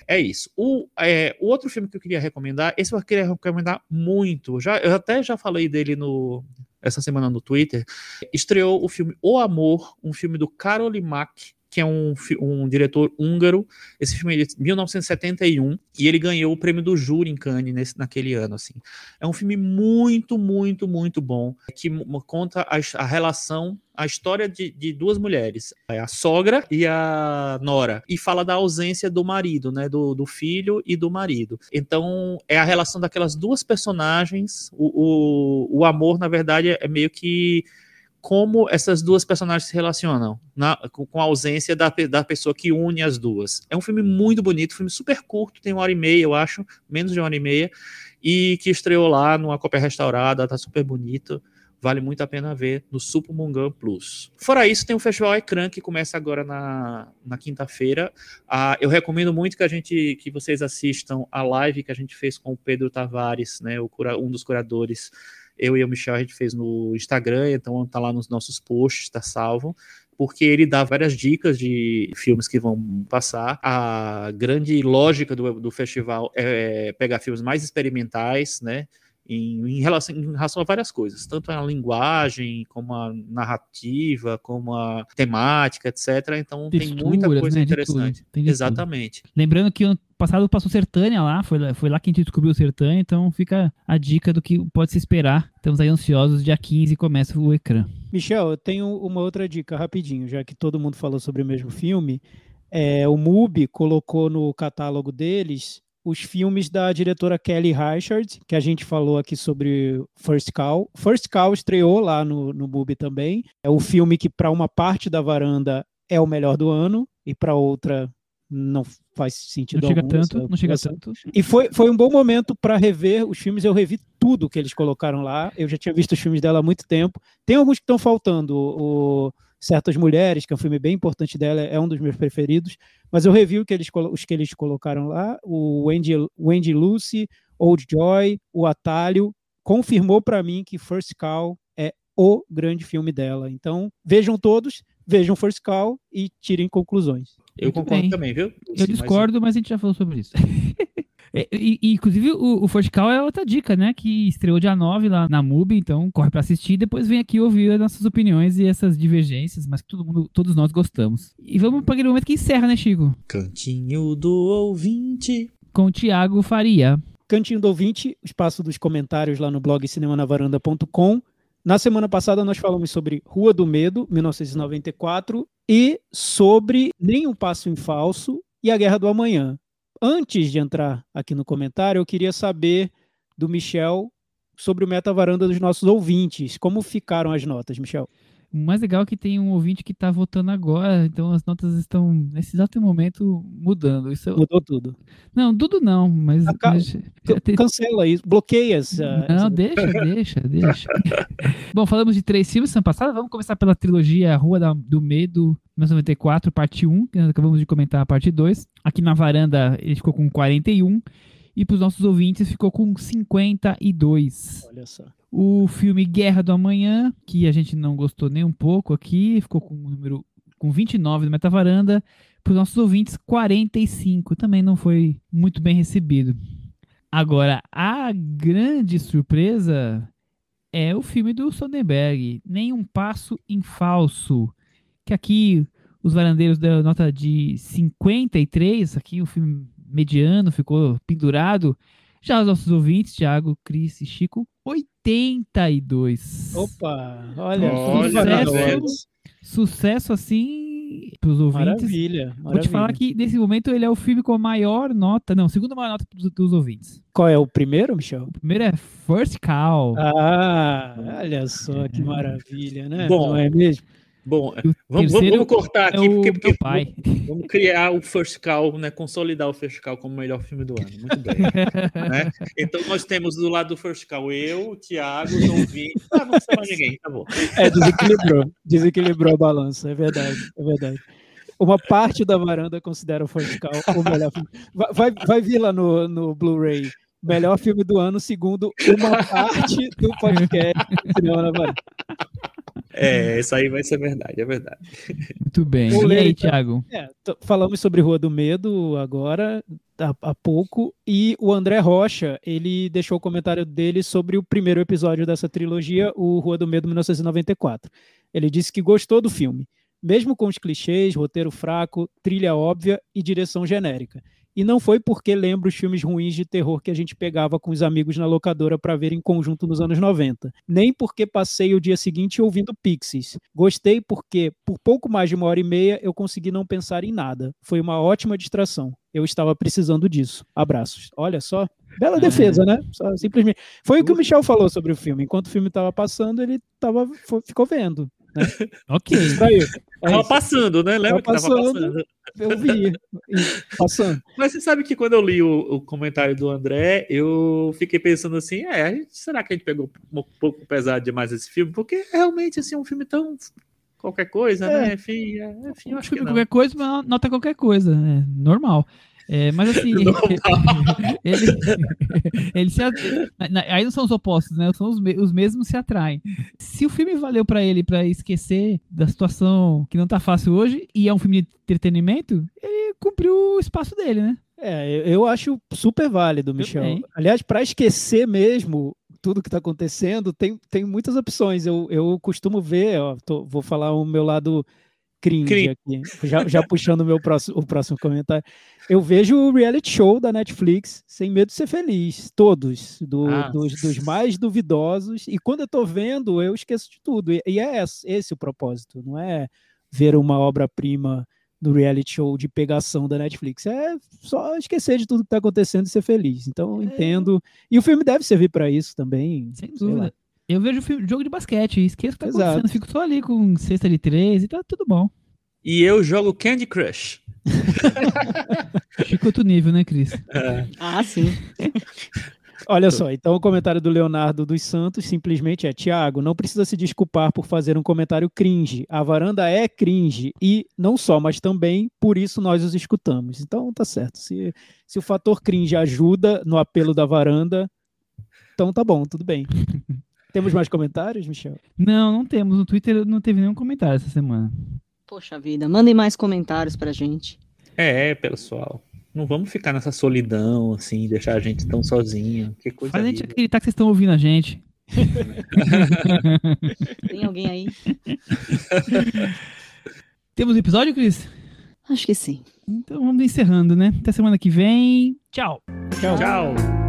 é isso. O, é, o outro filme que eu queria recomendar, esse eu queria recomendar muito. Já, eu até já falei dele no, essa semana no Twitter. Estreou o filme O Amor, um filme do Karol Mack, que é um, um diretor húngaro. Esse filme é de 1971 e ele ganhou o prêmio do júri em Cannes nesse, naquele ano. Assim. É um filme muito, muito, muito bom que conta a, a relação a história de, de, duas mulheres, a sogra e a nora, e fala da ausência do marido, né, do, do filho e do marido. Então, é a relação daquelas duas personagens, o, o, o amor, na verdade, é meio que como essas duas personagens se relacionam na, com a ausência da, da pessoa que une as duas. É um filme muito bonito, filme super curto, tem uma hora e meia, eu acho, menos de uma hora e meia, e que estreou lá numa cópia restaurada, tá super bonito. Vale muito a pena ver no Supumungan Plus. Fora isso, tem o Festival Ecrã que começa agora na, na quinta-feira. Ah, eu recomendo muito que a gente que vocês assistam a live que a gente fez com o Pedro Tavares, né, o cura, um dos curadores eu e o Michel a gente fez no Instagram, então tá lá nos nossos posts, tá salvo porque ele dá várias dicas de filmes que vão passar. A grande lógica do, do festival é pegar filmes mais experimentais, né? Em, em, relação, em relação a várias coisas, tanto a linguagem, como a narrativa, como a temática, etc. Então Texturas, tem muita coisa né, interessante. Exatamente. Tudo. Lembrando que ano passado passou Sertânia lá, foi lá, foi lá que a gente descobriu o Sertânia, então fica a dica do que pode se esperar. Estamos aí ansiosos, dia 15 começa o ecrã. Michel, eu tenho uma outra dica rapidinho, já que todo mundo falou sobre o mesmo filme. É, o MUBI colocou no catálogo deles os filmes da diretora Kelly Reichardt, que a gente falou aqui sobre First Call. First Call estreou lá no, no MUBI também. É o filme que, para uma parte da varanda, é o melhor do ano, e para outra não faz sentido não chega algum, tanto, não chega tanto. E foi, foi um bom momento para rever os filmes. Eu revi tudo que eles colocaram lá. Eu já tinha visto os filmes dela há muito tempo. Tem alguns que estão faltando. O, Certas Mulheres, que é um filme bem importante dela, é um dos meus preferidos. Mas eu revi que eles, os que eles colocaram lá, o Wendy, Wendy Lucy, Old Joy, O Atalho, confirmou para mim que First Call é o grande filme dela. Então, vejam todos, vejam First Call e tirem conclusões. Eu Muito concordo bem. também, viu? Eu Sim, discordo, mas... mas a gente já falou sobre isso. É, e, e, inclusive, o, o Fortical é outra dica, né? Que estreou dia 9 lá na MUBI, então corre para assistir e depois vem aqui ouvir as nossas opiniões e essas divergências, mas que todo mundo, todos nós gostamos. E vamos para aquele momento que encerra, né, Chico? Cantinho do ouvinte. Com o Thiago Faria. Cantinho do ouvinte, espaço dos comentários lá no blog cinemanavaranda.com. Na semana passada nós falamos sobre Rua do Medo, 1994, e sobre Nenhum Passo em Falso e A Guerra do Amanhã antes de entrar aqui no comentário, eu queria saber do Michel sobre o Meta Varanda dos nossos ouvintes. Como ficaram as notas, Michel? O mais legal é que tem um ouvinte que está votando agora, então as notas estão, nesse exato momento, mudando. Isso Mudou tudo. Não, tudo não, mas. mas... Cancela isso, bloqueia essa. Não, deixa, deixa, deixa. Bom, falamos de três filmes semana passada, vamos começar pela trilogia Rua da, do Medo, 1994, parte 1, que nós acabamos de comentar a parte 2. Aqui na varanda ele ficou com 41 e para os nossos ouvintes ficou com 52. Olha só. O filme Guerra do Amanhã, que a gente não gostou nem um pouco aqui, ficou com o número com 29 no Metavaranda. Para os nossos ouvintes, 45. Também não foi muito bem recebido. Agora, a grande surpresa é o filme do Soderbergh, Nem um Passo em Falso. Que aqui os varandeiros deram nota de 53, aqui o filme mediano ficou pendurado. Já os nossos ouvintes, Thiago, Cris e Chico, 82. Opa, olha, olha sucesso, sucesso assim pros ouvintes. Maravilha, maravilha. Vou te falar que nesse momento ele é o filme com a maior nota, não, segunda maior nota dos, dos ouvintes. Qual é o primeiro, Michel? O primeiro é First Call. Ah, olha só que maravilha, né? Bom, não é mesmo? Bom, vamos, vamos, cortar aqui, é porque, porque pai. Vamos, criar o First Call, né? Consolidar o First Call como o melhor filme do ano. Muito bem. né? Então nós temos do lado do First Call eu, o Thiago, o João Ah, não precisa mais ninguém, tá bom. É, desequilibrou. Desequilibrou a balança, é verdade, é verdade. Uma parte da varanda considera o First Call o melhor filme. Vai, vai, vai vir lá no, no Blu-ray. Melhor filme do ano, segundo uma parte do podcast Cinema na Varanda. É, isso aí vai ser verdade, é verdade. Muito bem. e aí, Thiago? É, falamos sobre Rua do Medo agora, há, há, pouco, e o André Rocha, ele deixou o comentário dele sobre o primeiro episódio dessa trilogia, o Rua do Medo 1994. Ele disse que gostou do filme, mesmo com os clichês, roteiro fraco, trilha óbvia e direção genérica. E não foi porque lembro os filmes ruins de terror que a gente pegava com os amigos na locadora para ver em conjunto nos anos 90. Nem porque passei o dia seguinte ouvindo Pixies. Gostei porque, por pouco mais de uma hora e meia, eu consegui não pensar em nada. Foi uma ótima distração. Eu estava precisando disso. Abraços. Olha só. Bela defesa, né? Só, simplesmente. Foi o que o Michel falou sobre o filme. Enquanto o filme estava passando, ele tava, ficou vendo. Né? ok. É tava passando, né? Lembra tava que tava passando? Eu vi, passando. Mas você sabe que quando eu li o, o, comentário do André, eu fiquei pensando assim, é, será que a gente pegou um pouco pesado demais esse filme? Porque realmente, assim, é um filme tão qualquer coisa, é. né? Enfim, é, enfim acho que qualquer coisa, nota qualquer coisa, é normal. É, mas assim, ele, ele se, aí não são os opostos, né? São os, os mesmos se atraem. Se o filme valeu para ele para esquecer da situação que não tá fácil hoje e é um filme de entretenimento, ele cumpriu o espaço dele, né? É, eu acho super válido, Michel. Aliás, para esquecer mesmo tudo que está acontecendo, tem, tem muitas opções. Eu, eu costumo ver, ó, tô, vou falar o meu lado cringe aqui, já, já puxando o meu próximo, o próximo comentário. Eu vejo o reality show da Netflix sem medo de ser feliz, todos, do, ah. dos, dos, mais duvidosos. E quando eu estou vendo, eu esqueço de tudo. E, e é esse, esse o propósito, não é ver uma obra-prima do reality show de pegação da Netflix. É só esquecer de tudo que está acontecendo e ser feliz. Então, é. entendo. E o filme deve servir para isso também. Sem dúvida. Eu vejo filme, jogo de basquete, esqueço o que tá Exato. acontecendo, fico só ali com cesta de três e tá tudo bom. E eu jogo Candy Crush. Fica outro nível, né, Cris? É. Ah, sim. Olha só, então o comentário do Leonardo dos Santos simplesmente é: Tiago, não precisa se desculpar por fazer um comentário cringe. A varanda é cringe e não só, mas também por isso nós os escutamos. Então tá certo. Se, se o fator cringe ajuda no apelo da varanda, então tá bom, tudo bem. Temos mais comentários, Michel? Não, não temos. No Twitter não teve nenhum comentário essa semana. Poxa vida, mandem mais comentários pra gente. É, pessoal. Não vamos ficar nessa solidão, assim, deixar a gente tão sozinho. Que coisa Faz a gente acreditar que vocês estão ouvindo a gente. Tem alguém aí? Temos um episódio, Cris? Acho que sim. Então vamos encerrando, né? Até semana que vem. Tchau. Tchau. Tchau.